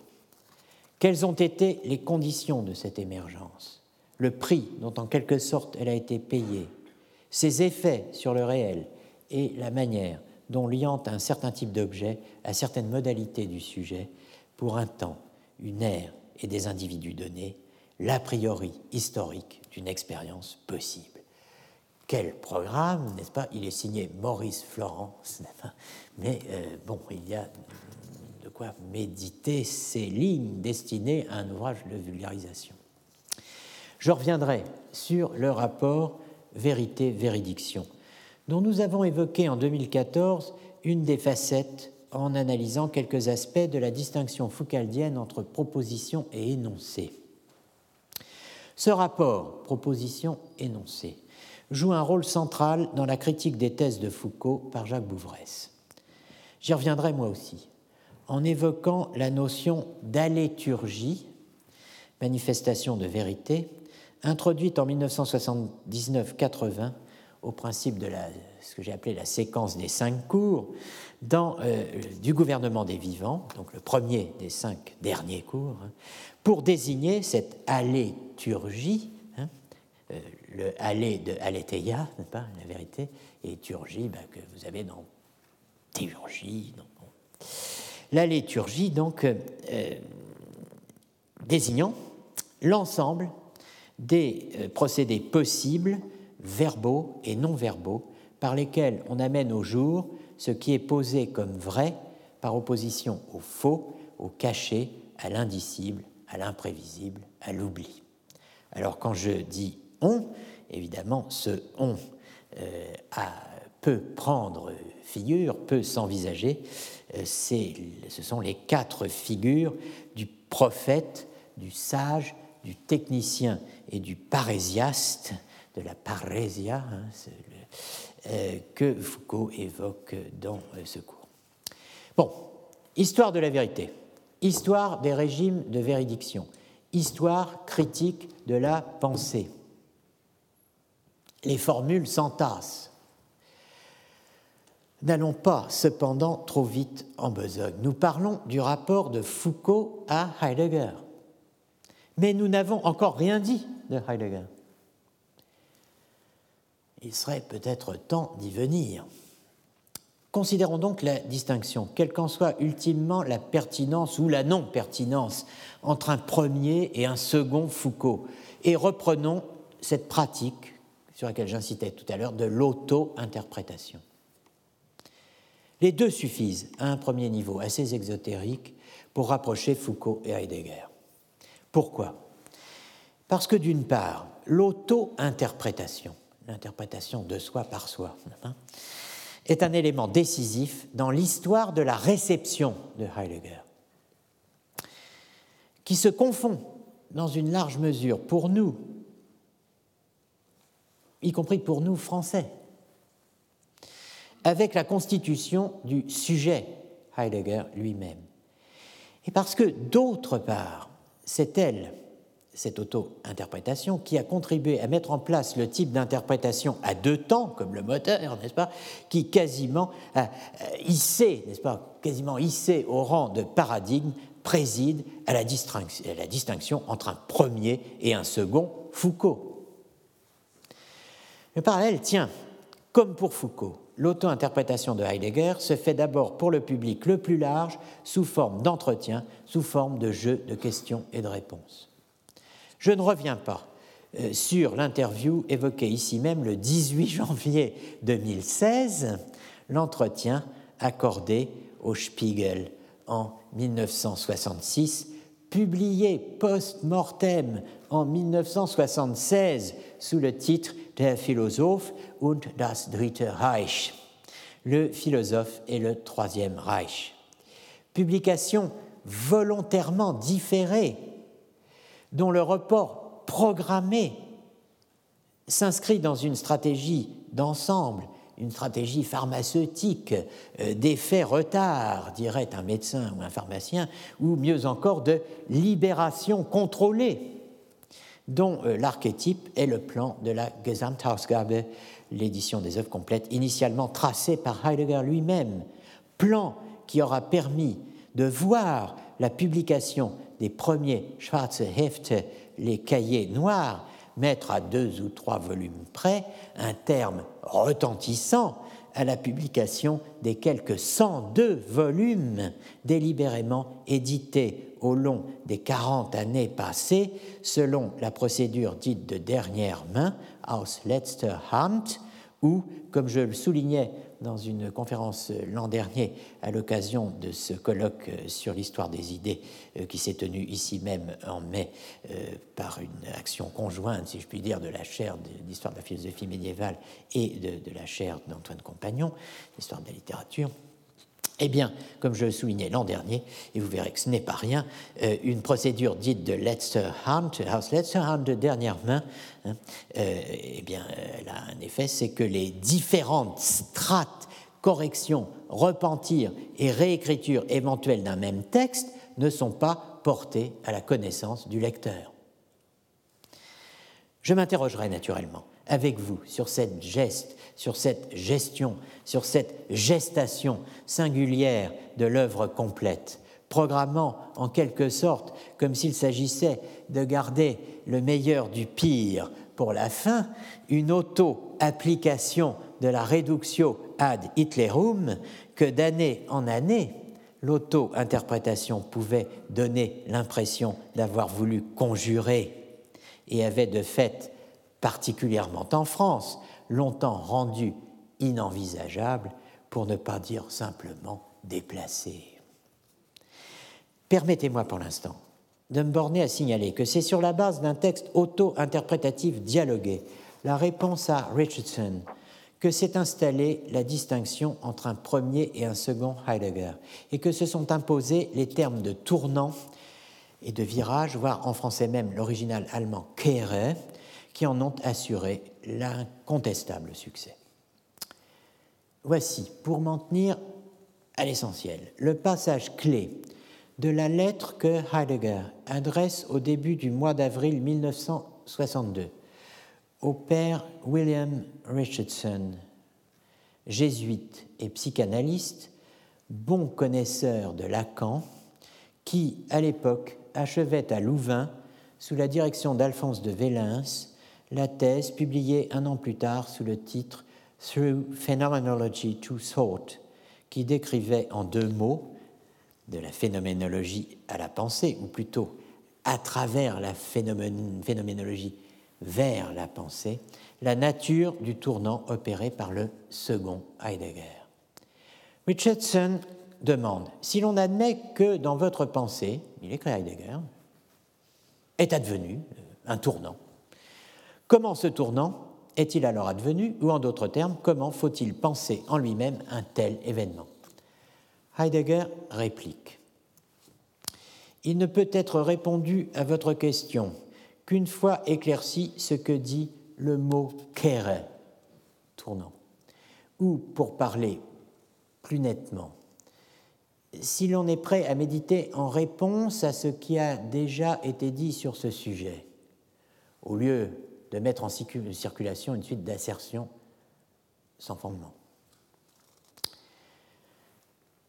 Quelles ont été les conditions de cette émergence? Le prix dont en quelque sorte elle a été payée, ses effets sur le réel et la manière dont liant un certain type d'objet à certaines modalités du sujet pour un temps, une ère et des individus donnés, l'a priori historique d'une expérience possible. Quel programme, n'est-ce pas? Il est signé Maurice Florence, mais euh, bon, il y a de quoi méditer ces lignes destinées à un ouvrage de vulgarisation. Je reviendrai sur le rapport vérité-véridiction, dont nous avons évoqué en 2014 une des facettes en analysant quelques aspects de la distinction foucaldienne entre proposition et énoncé. Ce rapport, proposition-énoncé, joue un rôle central dans la critique des thèses de Foucault par Jacques Bouvresse. J'y reviendrai moi aussi, en évoquant la notion d'aléturgie, manifestation de vérité, introduite en 1979-80 au principe de la, ce que j'ai appelé la séquence des cinq cours dans, euh, du gouvernement des vivants, donc le premier des cinq derniers cours, pour désigner cette aléturgie, hein, euh, le allé de aletheia, n'est-ce pas, la vérité, et turgie ben, que vous avez dans théurgie. La liturgie, donc, euh, désignant l'ensemble des euh, procédés possibles, verbaux et non verbaux, par lesquels on amène au jour ce qui est posé comme vrai par opposition au faux, au caché, à l'indicible, à l'imprévisible, à l'oubli. Alors quand je dis on, évidemment, ce on euh, peut prendre figure, peut s'envisager, euh, ce sont les quatre figures du prophète, du sage, du technicien et du parésiaste, de la parésia, hein, euh, que Foucault évoque dans euh, ce cours. Bon, histoire de la vérité, histoire des régimes de véridiction, histoire critique de la pensée. Les formules s'entassent. N'allons pas cependant trop vite en besogne. Nous parlons du rapport de Foucault à Heidegger. Mais nous n'avons encore rien dit de Heidegger. Il serait peut-être temps d'y venir. Considérons donc la distinction, quelle qu'en soit ultimement la pertinence ou la non-pertinence entre un premier et un second Foucault, et reprenons cette pratique sur laquelle j'incitais tout à l'heure de l'auto-interprétation. Les deux suffisent à un premier niveau assez exotérique pour rapprocher Foucault et Heidegger. Pourquoi? Parce que d'une part, l'auto-interprétation, l'interprétation de soi par soi, hein, est un élément décisif dans l'histoire de la réception de Heidegger, qui se confond dans une large mesure pour nous, y compris pour nous Français, avec la constitution du sujet Heidegger lui-même. Et parce que, d'autre part, c'est elle, cette auto-interprétation, qui a contribué à mettre en place le type d'interprétation à deux temps, comme le moteur, n'est-ce pas, qui quasiment a hissé, n'est-ce pas, quasiment hissé au rang de paradigme, préside à la, à la distinction entre un premier et un second Foucault. Le parallèle tient, comme pour Foucault, l'auto-interprétation de Heidegger se fait d'abord pour le public le plus large sous forme d'entretien, sous forme de jeu de questions et de réponses. Je ne reviens pas euh, sur l'interview évoquée ici même le 18 janvier 2016, l'entretien accordé au Spiegel en 1966, publié post-mortem en 1976 sous le titre Der Philosoph und das Dritte Reich, le philosophe et le Troisième Reich. Publication volontairement différée, dont le report programmé s'inscrit dans une stratégie d'ensemble, une stratégie pharmaceutique, euh, d'effet retard, dirait un médecin ou un pharmacien, ou mieux encore de libération contrôlée dont euh, l'archétype est le plan de la Gesamtausgabe, l'édition des œuvres complètes, initialement tracée par Heidegger lui-même, plan qui aura permis de voir la publication des premiers Schwarze Hefte, les cahiers noirs, mettre à deux ou trois volumes près un terme retentissant à la publication des quelques 102 volumes délibérément édités au long des 40 années passées selon la procédure dite de dernière main, aus letzter Hand, ou, comme je le soulignais dans une conférence l'an dernier à l'occasion de ce colloque sur l'histoire des idées euh, qui s'est tenu ici même en mai euh, par une action conjointe, si je puis dire, de la chaire d'histoire de la philosophie médiévale et de, la chaire d'Antoine Compagnon, l'histoire de la littérature, eh bien, comme je le soulignais l'an dernier, et vous verrez que ce n'est pas rien, euh, une procédure dite de Letzerhand, House Letzerhand de dernière main, hein, euh, eh bien, elle a un effet, c'est que les différentes strates, corrections, repentir et réécriture éventuelles d'un même texte ne sont pas portées à la connaissance du lecteur. Je m'interrogerai naturellement avec vous sur cette geste, sur cette gestion, sur cette gestation singulière de l'œuvre complète, programmant en quelque sorte, comme s'il s'agissait de garder le meilleur du pire pour la fin, une auto-application de la reductio ad Hitlerum que d'année en année, l'auto-interprétation pouvait donner l'impression d'avoir voulu conjurer et avait de fait particulièrement en France, longtemps rendu inenvisageable, pour ne pas dire simplement déplacé. Permettez-moi pour l'instant de me borner à signaler que c'est sur la base d'un texte auto-interprétatif dialogué, la réponse à Richardson, que s'est installée la distinction entre un premier et un second Heidegger, et que se sont imposés les termes de tournant et de virage, voire en français même l'original allemand Kehre, qui en ont assuré l'incontestable succès. Voici, pour m'en tenir à l'essentiel, le passage clé de la lettre que Heidegger adresse au début du mois d'avril 1962 au père William Richardson, jésuite et psychanalyste, bon connaisseur de Lacan, qui, à l'époque, achevait à Louvain, sous la direction d'Alphonse de Vélins, la thèse publiée un an plus tard sous le titre Through Phenomenology to Thought, qui décrivait en deux mots, de la phénoménologie à la pensée, ou plutôt à travers la phénoménologie vers la pensée, la nature du tournant opéré par le second Heidegger. Richardson demande si l'on admet que dans votre pensée, il écrit Heidegger, est advenu un tournant, Comment ce tournant est-il alors advenu Ou en d'autres termes, comment faut-il penser en lui-même un tel événement? Heidegger réplique. Il ne peut être répondu à votre question qu'une fois éclairci ce que dit le mot kere, tournant, ou pour parler plus nettement, si l'on est prêt à méditer en réponse à ce qui a déjà été dit sur ce sujet, au lieu de mettre en circulation une suite d'assertions sans fondement.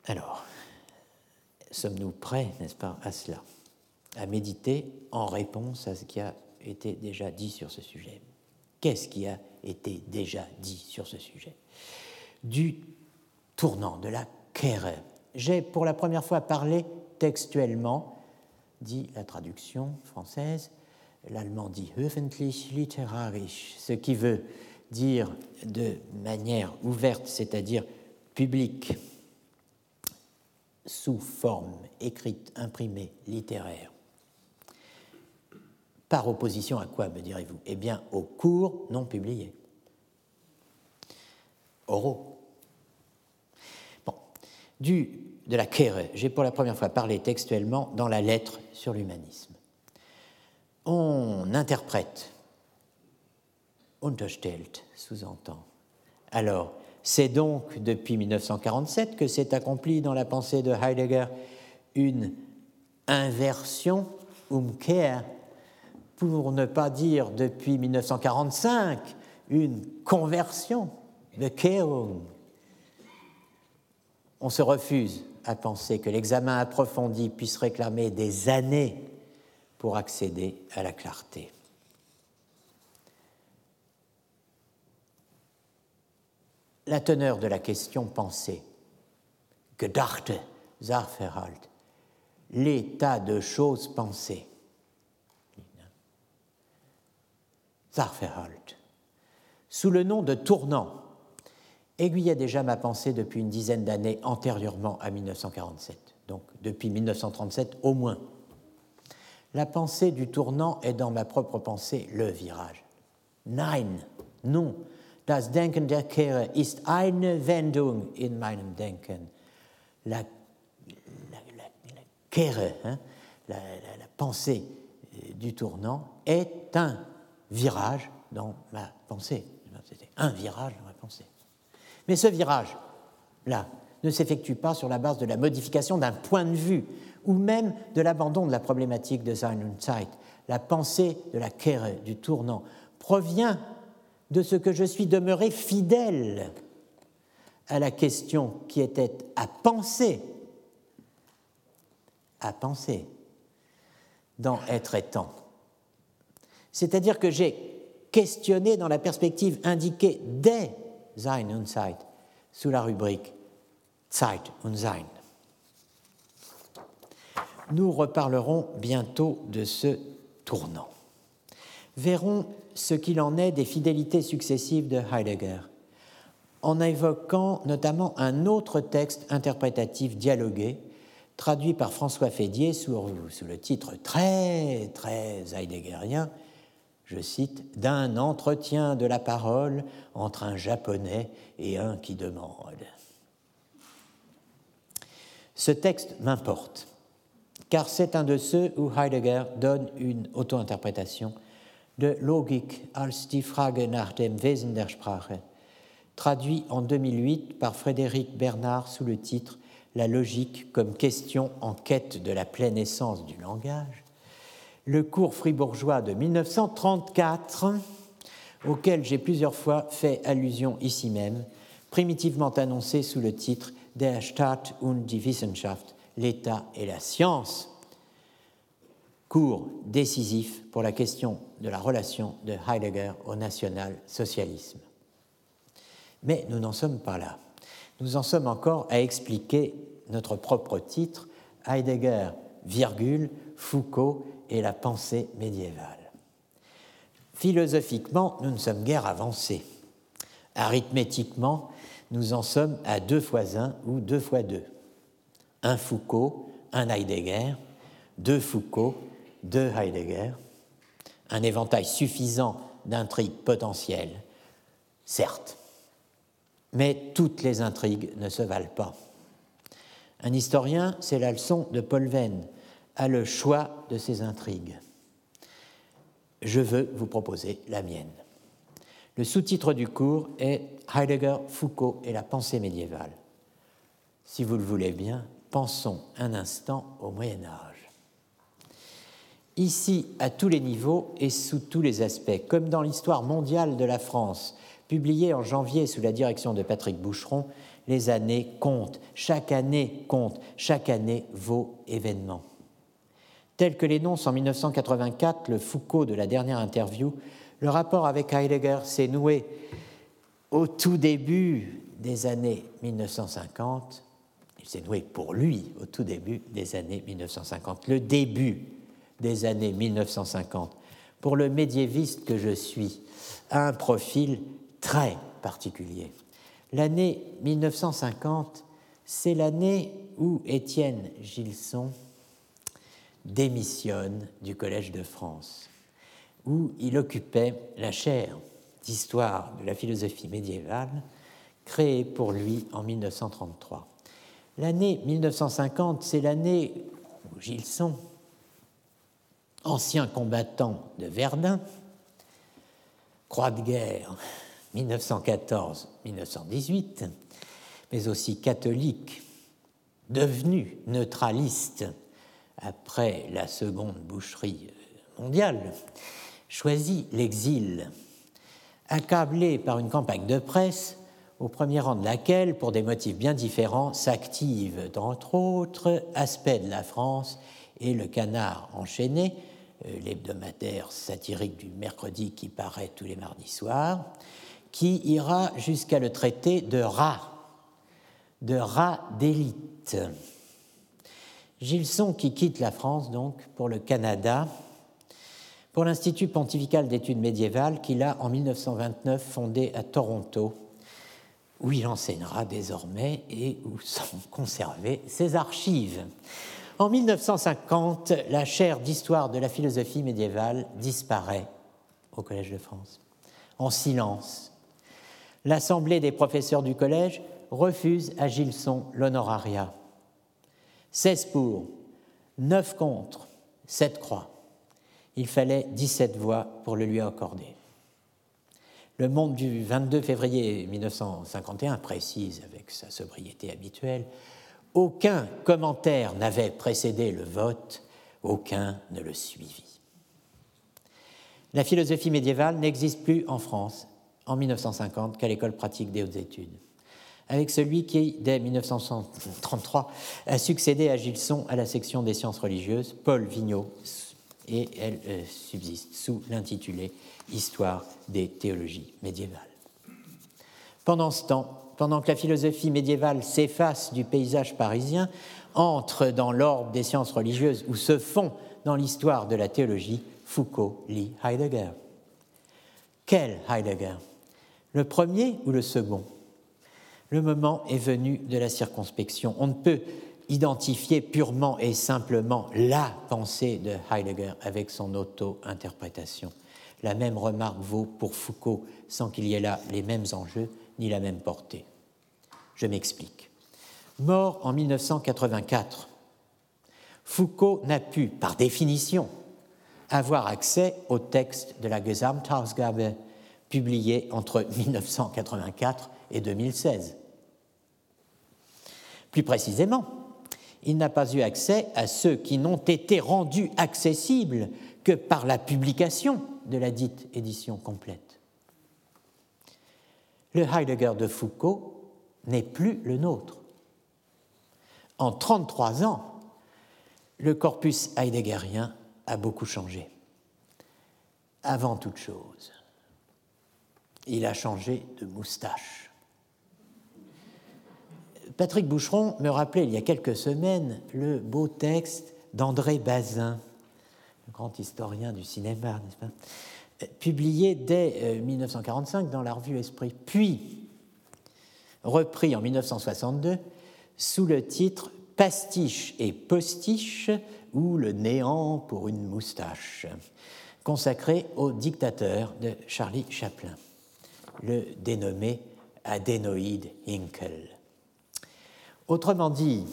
Alors, sommes-nous prêts, n'est-ce pas, à cela, à méditer en réponse à ce qui a été déjà dit sur ce sujet? Qu'est-ce qui a été déjà dit sur ce sujet? Du tournant, de la kere. J'ai pour la première fois parlé textuellement, dit la traduction française, l'allemand dit öffentlich literarisch, ce qui veut dire de manière ouverte, c'est-à-dire publique, sous forme écrite, imprimée, littéraire. Par opposition à quoi, me direz-vous? Eh bien, aux cours non publiés, oraux. Bon, du, de la Kere, j'ai pour la première fois parlé textuellement dans la lettre sur l'humanisme on interprète, unterstellt, sous-entend. Alors, c'est donc depuis 1947 que s'est accomplie dans la pensée de Heidegger une inversion, Umkehr, pour ne pas dire depuis 1945, une conversion, de Kehrung. On se refuse à penser que l'examen approfondi puisse réclamer des années pour accéder à la clarté. La teneur de la question pensée, gedachte Sachverhalt, l'état de choses pensées. Sachverhalt, sous le nom de tournant, aiguillait déjà ma pensée depuis une dizaine d'années antérieurement à 1947, donc depuis 1937 au moins. La pensée du tournant est dans ma propre pensée le virage. Nein, non. Das Denken der Kehre ist eine Wendung in meinem Denken. la, la, hein, la, pensée euh, du tournant, est un virage dans ma pensée. C'était un virage dans ma pensée. Mais ce virage-là ne s'effectue pas sur la base de la modification d'un point de vue ou même de l'abandon de la problématique de Sein und Zeit. La pensée de la Kehre, du tournant, provient de ce que je suis demeuré fidèle à la question qui était à penser, à penser dans être étant. C'est-à-dire que j'ai questionné dans la perspective indiquée dès Sein und Zeit sous la rubrique Zeit und Sein. Nous reparlerons bientôt de ce tournant. Verrons ce qu'il en est des fidélités successives de Heidegger, en évoquant notamment un autre texte interprétatif dialogué, traduit par François Fédier sous, le titre très, très heideggerien, je cite, d'un entretien de la parole entre un japonais et un qui demande. Ce texte m'importe, car c'est un de ceux où Heidegger donne une auto-interprétation de Logik als die Frage nach dem Wesen der Sprache, traduit en 2008 par Frédéric Bernard sous le titre La logique comme question en quête de la pleine essence du langage, le cours fribourgeois de 1934, auquel j'ai plusieurs fois fait allusion ici même, primitivement annoncé sous le titre Der Staat und die Wissenschaft, l'État et la science, cours décisif pour la question de la relation de Heidegger au national-socialisme. Mais nous n'en sommes pas là. Nous en sommes encore à expliquer notre propre titre, Heidegger, virgule, Foucault et la pensée médiévale. Philosophiquement, nous ne sommes guère avancés. Arithmétiquement, nous en sommes à deux fois un ou deux fois deux. Un Foucault, un Heidegger, deux Foucault, de Heidegger, un éventail suffisant d'intrigues potentielles, certes, mais toutes les intrigues ne se valent pas. Un historien, c'est la leçon de Paul Venn, a le choix de ses intrigues. Je veux vous proposer la mienne. Le sous-titre du cours est Heidegger, Foucault et la pensée médiévale. Si vous le voulez bien, pensons un instant au Moyen Âge ici à tous les niveaux et sous tous les aspects, comme dans l'histoire mondiale de la France, publiée en janvier sous la direction de Patrick Boucheron, les années comptent, chaque année compte, chaque année vaut événement. Tel que l'énonce en 1984 le Foucault de la dernière interview, le rapport avec Heidegger s'est noué au tout début des années 1950. Il s'est noué pour lui au tout début des années 1950. Le début des années 1950, pour le médiéviste que je suis, a un profil très particulier. L'année 1950, c'est l'année où Étienne Gilson démissionne du Collège de France, où il occupait la chaire d'histoire de la philosophie médiévale créée pour lui en 1933. L'année 1950, c'est l'année où Gilson ancien combattant de Verdun, croix de guerre 1914-1918, mais aussi catholique, devenu neutraliste après la seconde boucherie mondiale, choisit l'exil, accablé par une campagne de presse au premier rang de laquelle, pour des motifs bien différents, s'activent entre autres aspects de la France et le canard enchaîné, euh, l'hebdomadaire satirique du mercredi qui paraît tous les mardis soirs, qui ira jusqu'à le traiter de rat, de rat d'élite. Gilson qui quitte la France donc pour le Canada, pour l'Institut pontifical d'études médiévales qu'il a en 1929 fondé à Toronto, où il enseignera désormais et où sont conservées ses archives. En 1950, la chaire d'histoire de la philosophie médiévale disparaît au Collège de France, en silence. L'Assemblée des professeurs du collège refuse à Gilson l'honorariat. 16 pour, 9 contre, 7 croix. Il fallait 17 voix pour le lui accorder. Le Monde du 22 février 1951 précise, avec sa sobriété habituelle, aucun commentaire n'avait précédé le vote, aucun ne le suivit. La philosophie médiévale n'existe plus en France en 1950 qu'à l'école pratique des hautes études, avec celui qui, dès 1933, a succédé à Gilson à la section des sciences religieuses, Paul Vigneault, et elle euh, subsiste sous l'intitulé Histoire des théologies médiévales. Pendant ce temps, pendant que la philosophie médiévale s'efface du paysage parisien, entre dans l'orbe des sciences religieuses ou se fond dans l'histoire de la théologie, Foucault lit Heidegger. Quel Heidegger? Le premier ou le second? Le moment est venu de la circonspection. On ne peut identifier purement et simplement la pensée de Heidegger avec son auto-interprétation. La même remarque vaut pour Foucault sans qu'il y ait là les mêmes enjeux ni la même portée. Je m'explique. Mort en 1984, Foucault n'a pu, par définition, avoir accès au texte de la Gesamtausgabe publié entre 1984 et 2016. Plus précisément, il n'a pas eu accès à ceux qui n'ont été rendus accessibles que par la publication de la dite édition complète. Le Heidegger de Foucault n'est plus le nôtre. En 33 ans, le corpus heideggerien a beaucoup changé. Avant toute chose, il a changé de moustache. Patrick Boucheron me rappelait il y a quelques semaines le beau texte d'André Bazin, grand historien du cinéma, n'est-ce pas publié dès 1945 euh, dans la revue Esprit, puis repris en 1962 sous le titre Pastiche et postiche ou le néant pour une moustache, consacré au dictateur de Charlie Chaplin, le dénommé adénoïde Hinkel. Autrement dit,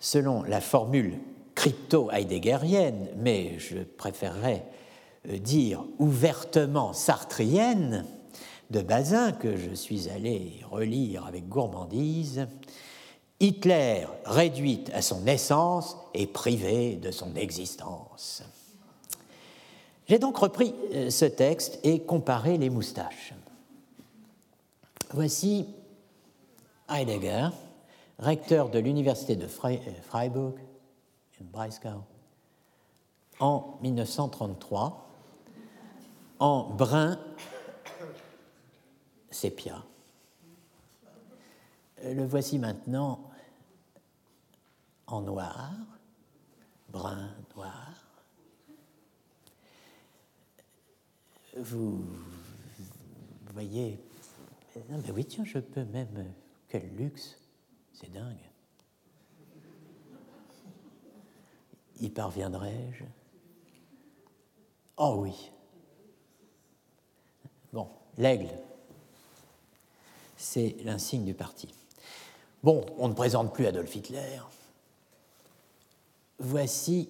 selon la formule crypto-heideggerienne, mais je préférerais euh, dire ouvertement sartrienne, de Bazin, que je suis allé relire avec gourmandise, Hitler, réduit à son essence, est privé de son existence. J'ai donc repris euh, ce texte et comparé les moustaches. Voici Heidegger, recteur de l'université de euh, Freiburg, en 1933, en brun sépia. Le voici maintenant en noir, brun, noir. Vous voyez, non mais oui, tiens, je peux même, quel luxe, c'est dingue. Y parviendrai-je? Oh oui. Bon, l'aigle, c'est l'insigne du parti. Bon, on ne présente plus Adolf Hitler. Voici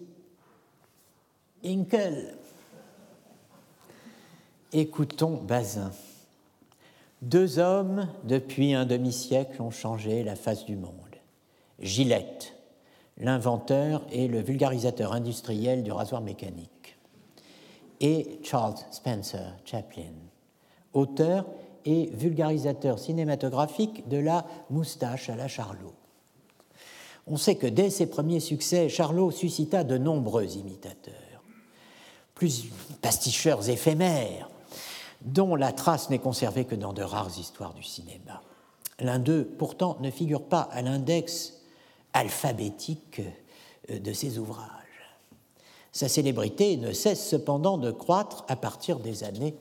Inkel. Écoutons Bazin. Deux hommes, depuis un demi-siècle, ont changé la face du monde. Gillette, l'inventeur et le vulgarisateur industriel du rasoir mécanique, et Charles Spencer Chaplin, auteur et vulgarisateur cinématographique de la moustache à la Charlot. On sait que dès ses premiers succès, Charlot suscita de nombreux imitateurs, plus pasticheurs éphémères, dont la trace n'est conservée que dans de rares histoires du cinéma. L'un d'eux, pourtant, ne figure pas à l'index alphabétique euh, de ses ouvrages. Sa célébrité ne cesse cependant de croître à partir des années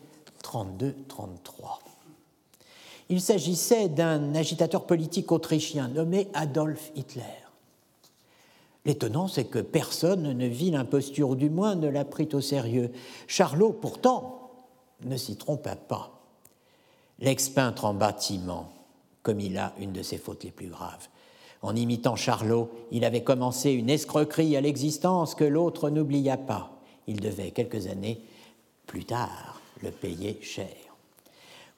32-33. Il s'agissait d'un agitateur politique autrichien nommé Adolf Hitler. L'étonnant, c'est que personne ne vit l'imposture, ou du moins ne l'a pris au sérieux. Charlot, pourtant, ne s'y trompa pas. L'ex-peintre en bâtiment, comme il a une de ses fautes les plus graves, En imitant Charlot, il avait commencé une escroquerie à l'existence que l'autre n'oublia pas. Il devait, quelques années plus tard, le payer cher.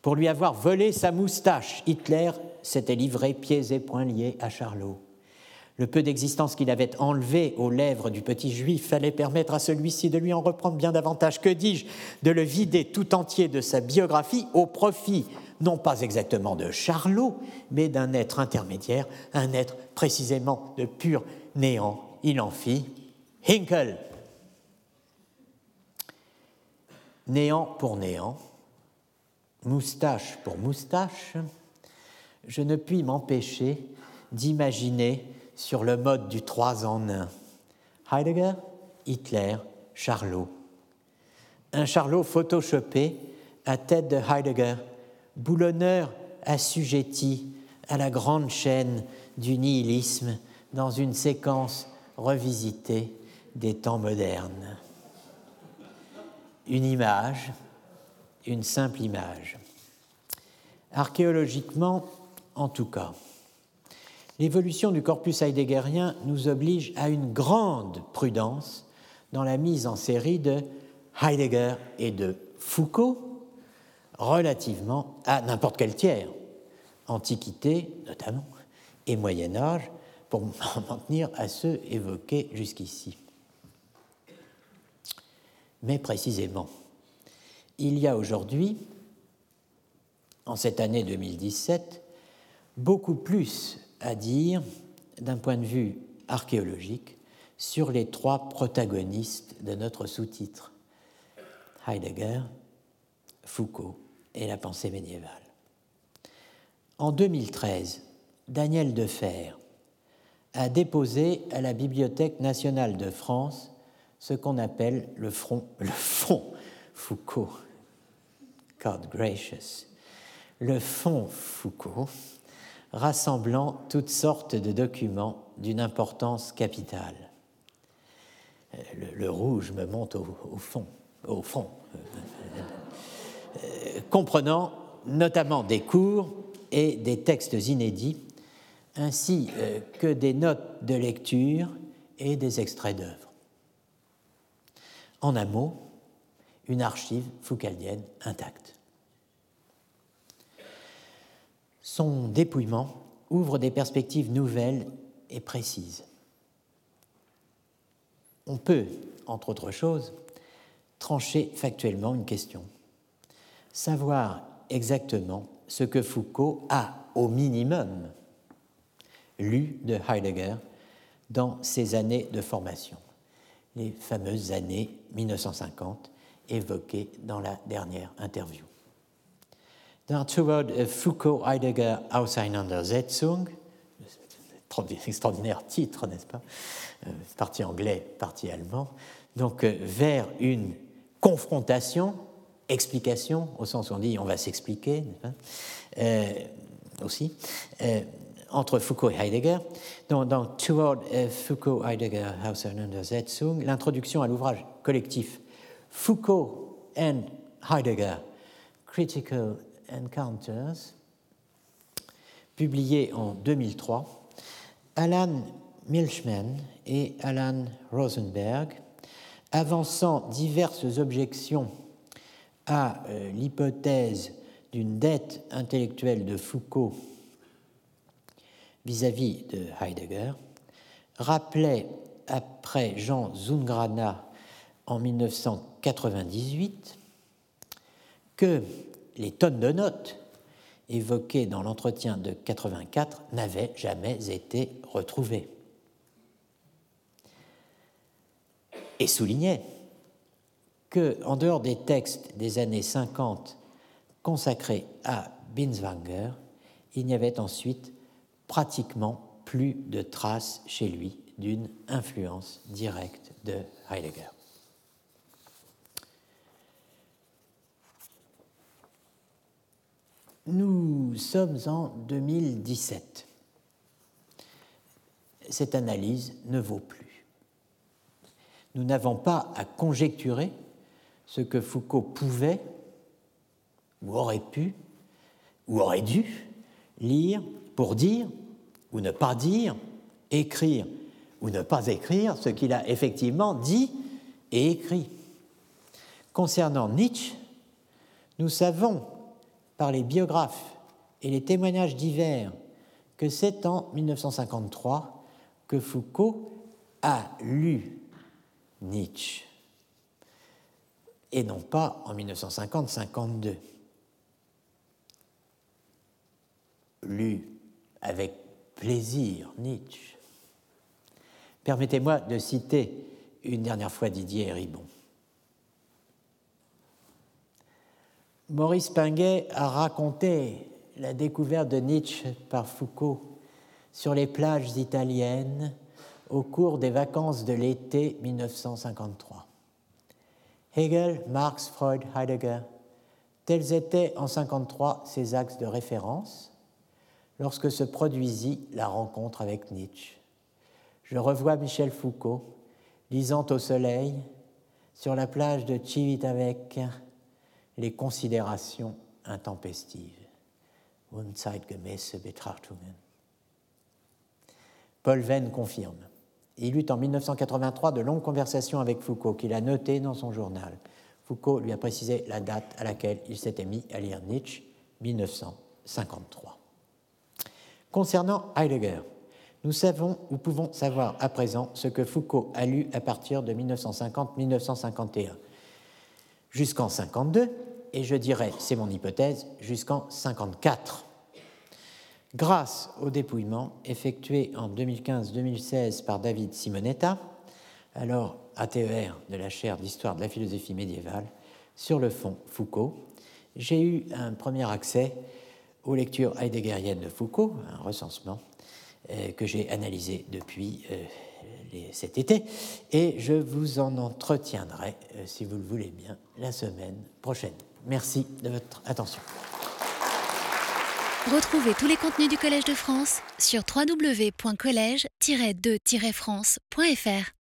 Pour lui avoir volé sa moustache, Hitler s'était livré pieds et poings liés à Charlot. Le peu d'existence qu'il avait enlevé aux lèvres du petit juif fallait permettre à celui-ci de lui en reprendre bien davantage. Que dis-je De le vider tout entier de sa biographie au profit, non pas exactement de Charlot, mais d'un être intermédiaire, un être précisément de pur néant. Il en fit Hinkel. Néant pour néant, moustache pour moustache, je ne puis m'empêcher d'imaginer sur le mode du trois en un. Heidegger, Hitler, Charlot. Un Charlot photoshopé à tête de Heidegger, boulonneur assujetti à la grande chaîne du nihilisme dans une séquence revisitée des temps modernes. Une image, une simple image. Archéologiquement, en tout cas. L'évolution du corpus heideggerien nous oblige à une grande prudence dans la mise en série de Heidegger et de Foucault relativement à n'importe quel tiers, Antiquité notamment, et Moyen Âge, pour m'en tenir à ceux évoqués jusqu'ici. Mais précisément, il y a aujourd'hui, en cette année 2017, beaucoup plus à dire d'un point de vue archéologique sur les trois protagonistes de notre sous-titre, Heidegger, Foucault et la pensée médiévale. En 2013, Daniel Defer a déposé à la Bibliothèque nationale de France ce qu'on appelle le, front, le fonds Foucault. God gracious. Le fonds Foucault, rassemblant toutes sortes de documents d'une importance capitale. Euh, le, rouge me monte au, fond, au fond, euh, comprenant notamment des cours et des textes inédits, ainsi euh, que des notes de lecture et des extraits d'œuvres. En un mot, une archive foucaldienne intacte. Son dépouillement ouvre des perspectives nouvelles et précises. On peut, entre autres choses, trancher factuellement une question. Savoir exactement ce que Foucault a, au minimum, lu de Heidegger dans ses années de formation, les fameuses années 1950 évoquées dans la dernière interview. Dans Toward Foucault-Heidegger Auseinandersetzung, extraordinaire titre, n'est-ce pas? Euh, Partie anglais, partie allemand. Donc, euh, vers une confrontation, explication, au sens où on dit on va s'expliquer, euh, aussi, entre Foucault et Heidegger. Dans, dans Toward Foucault-Heidegger Auseinandersetzung, l'introduction à l'ouvrage collectif Foucault and Heidegger, Critical Encounters, publié en 2003, Alan Milchman et Alan Rosenberg, avançant diverses objections à euh, l'hypothèse d'une dette intellectuelle de Foucault vis-à-vis -vis de Heidegger, rappelaient après Jean Zungrana en 1998 que les tonnes de notes évoquées dans l'entretien de 84 n'avaient jamais été retrouvées. Et soulignait que, en dehors des textes des années 50 consacrés à Binswanger, il n'y avait ensuite pratiquement plus de traces chez lui d'une influence directe de Heidegger. Nous sommes en 2017. Cette analyse ne vaut plus. Nous n'avons pas à conjecturer ce que Foucault pouvait, ou aurait pu, ou aurait dû lire pour dire, ou ne pas dire, écrire ou ne pas écrire ce qu'il a effectivement dit et écrit. Concernant Nietzsche, nous savons par les biographes et les témoignages divers que c'est en 1953 que Foucault a lu Nietzsche et non pas en 1950-52. Lu avec plaisir Nietzsche. Permettez-moi de citer une dernière fois Didier Ribon. Maurice Pinguet a raconté la découverte de Nietzsche par Foucault sur les plages italiennes au cours des vacances de l'été 1953. Hegel, Marx, Freud, Heidegger, tels étaient en 1953 ses axes de référence lorsque se produisit la rencontre avec Nietzsche. Je revois Michel Foucault lisant au soleil sur la plage de Civitavecchia les considérations intempestives. Unzeitgemäße Betrachtungen. Paul Venn confirme. Il eut en 1983 de longues conversations avec Foucault qu'il a notées dans son journal. Foucault lui a précisé la date à laquelle il s'était mis à lire Nietzsche, 1953. Concernant Heidegger, nous savons ou pouvons savoir à présent ce que Foucault a lu à partir de 1950-1951, jusqu'en 52, et je dirais, c'est mon hypothèse, jusqu'en 54. Grâce au dépouillement effectué en 2015-2016 par David Simonetta, alors ATER de la chaire d'histoire de la philosophie médiévale, sur le fond Foucault, j'ai eu un premier accès aux lectures heideggeriennes de Foucault, un recensement euh, que j'ai analysé depuis euh, cet été, et je vous en entretiendrai, euh, si vous le voulez bien, la semaine prochaine. Merci de votre attention. Retrouvez tous les contenus du Collège de France sur www.colège-2-france.fr.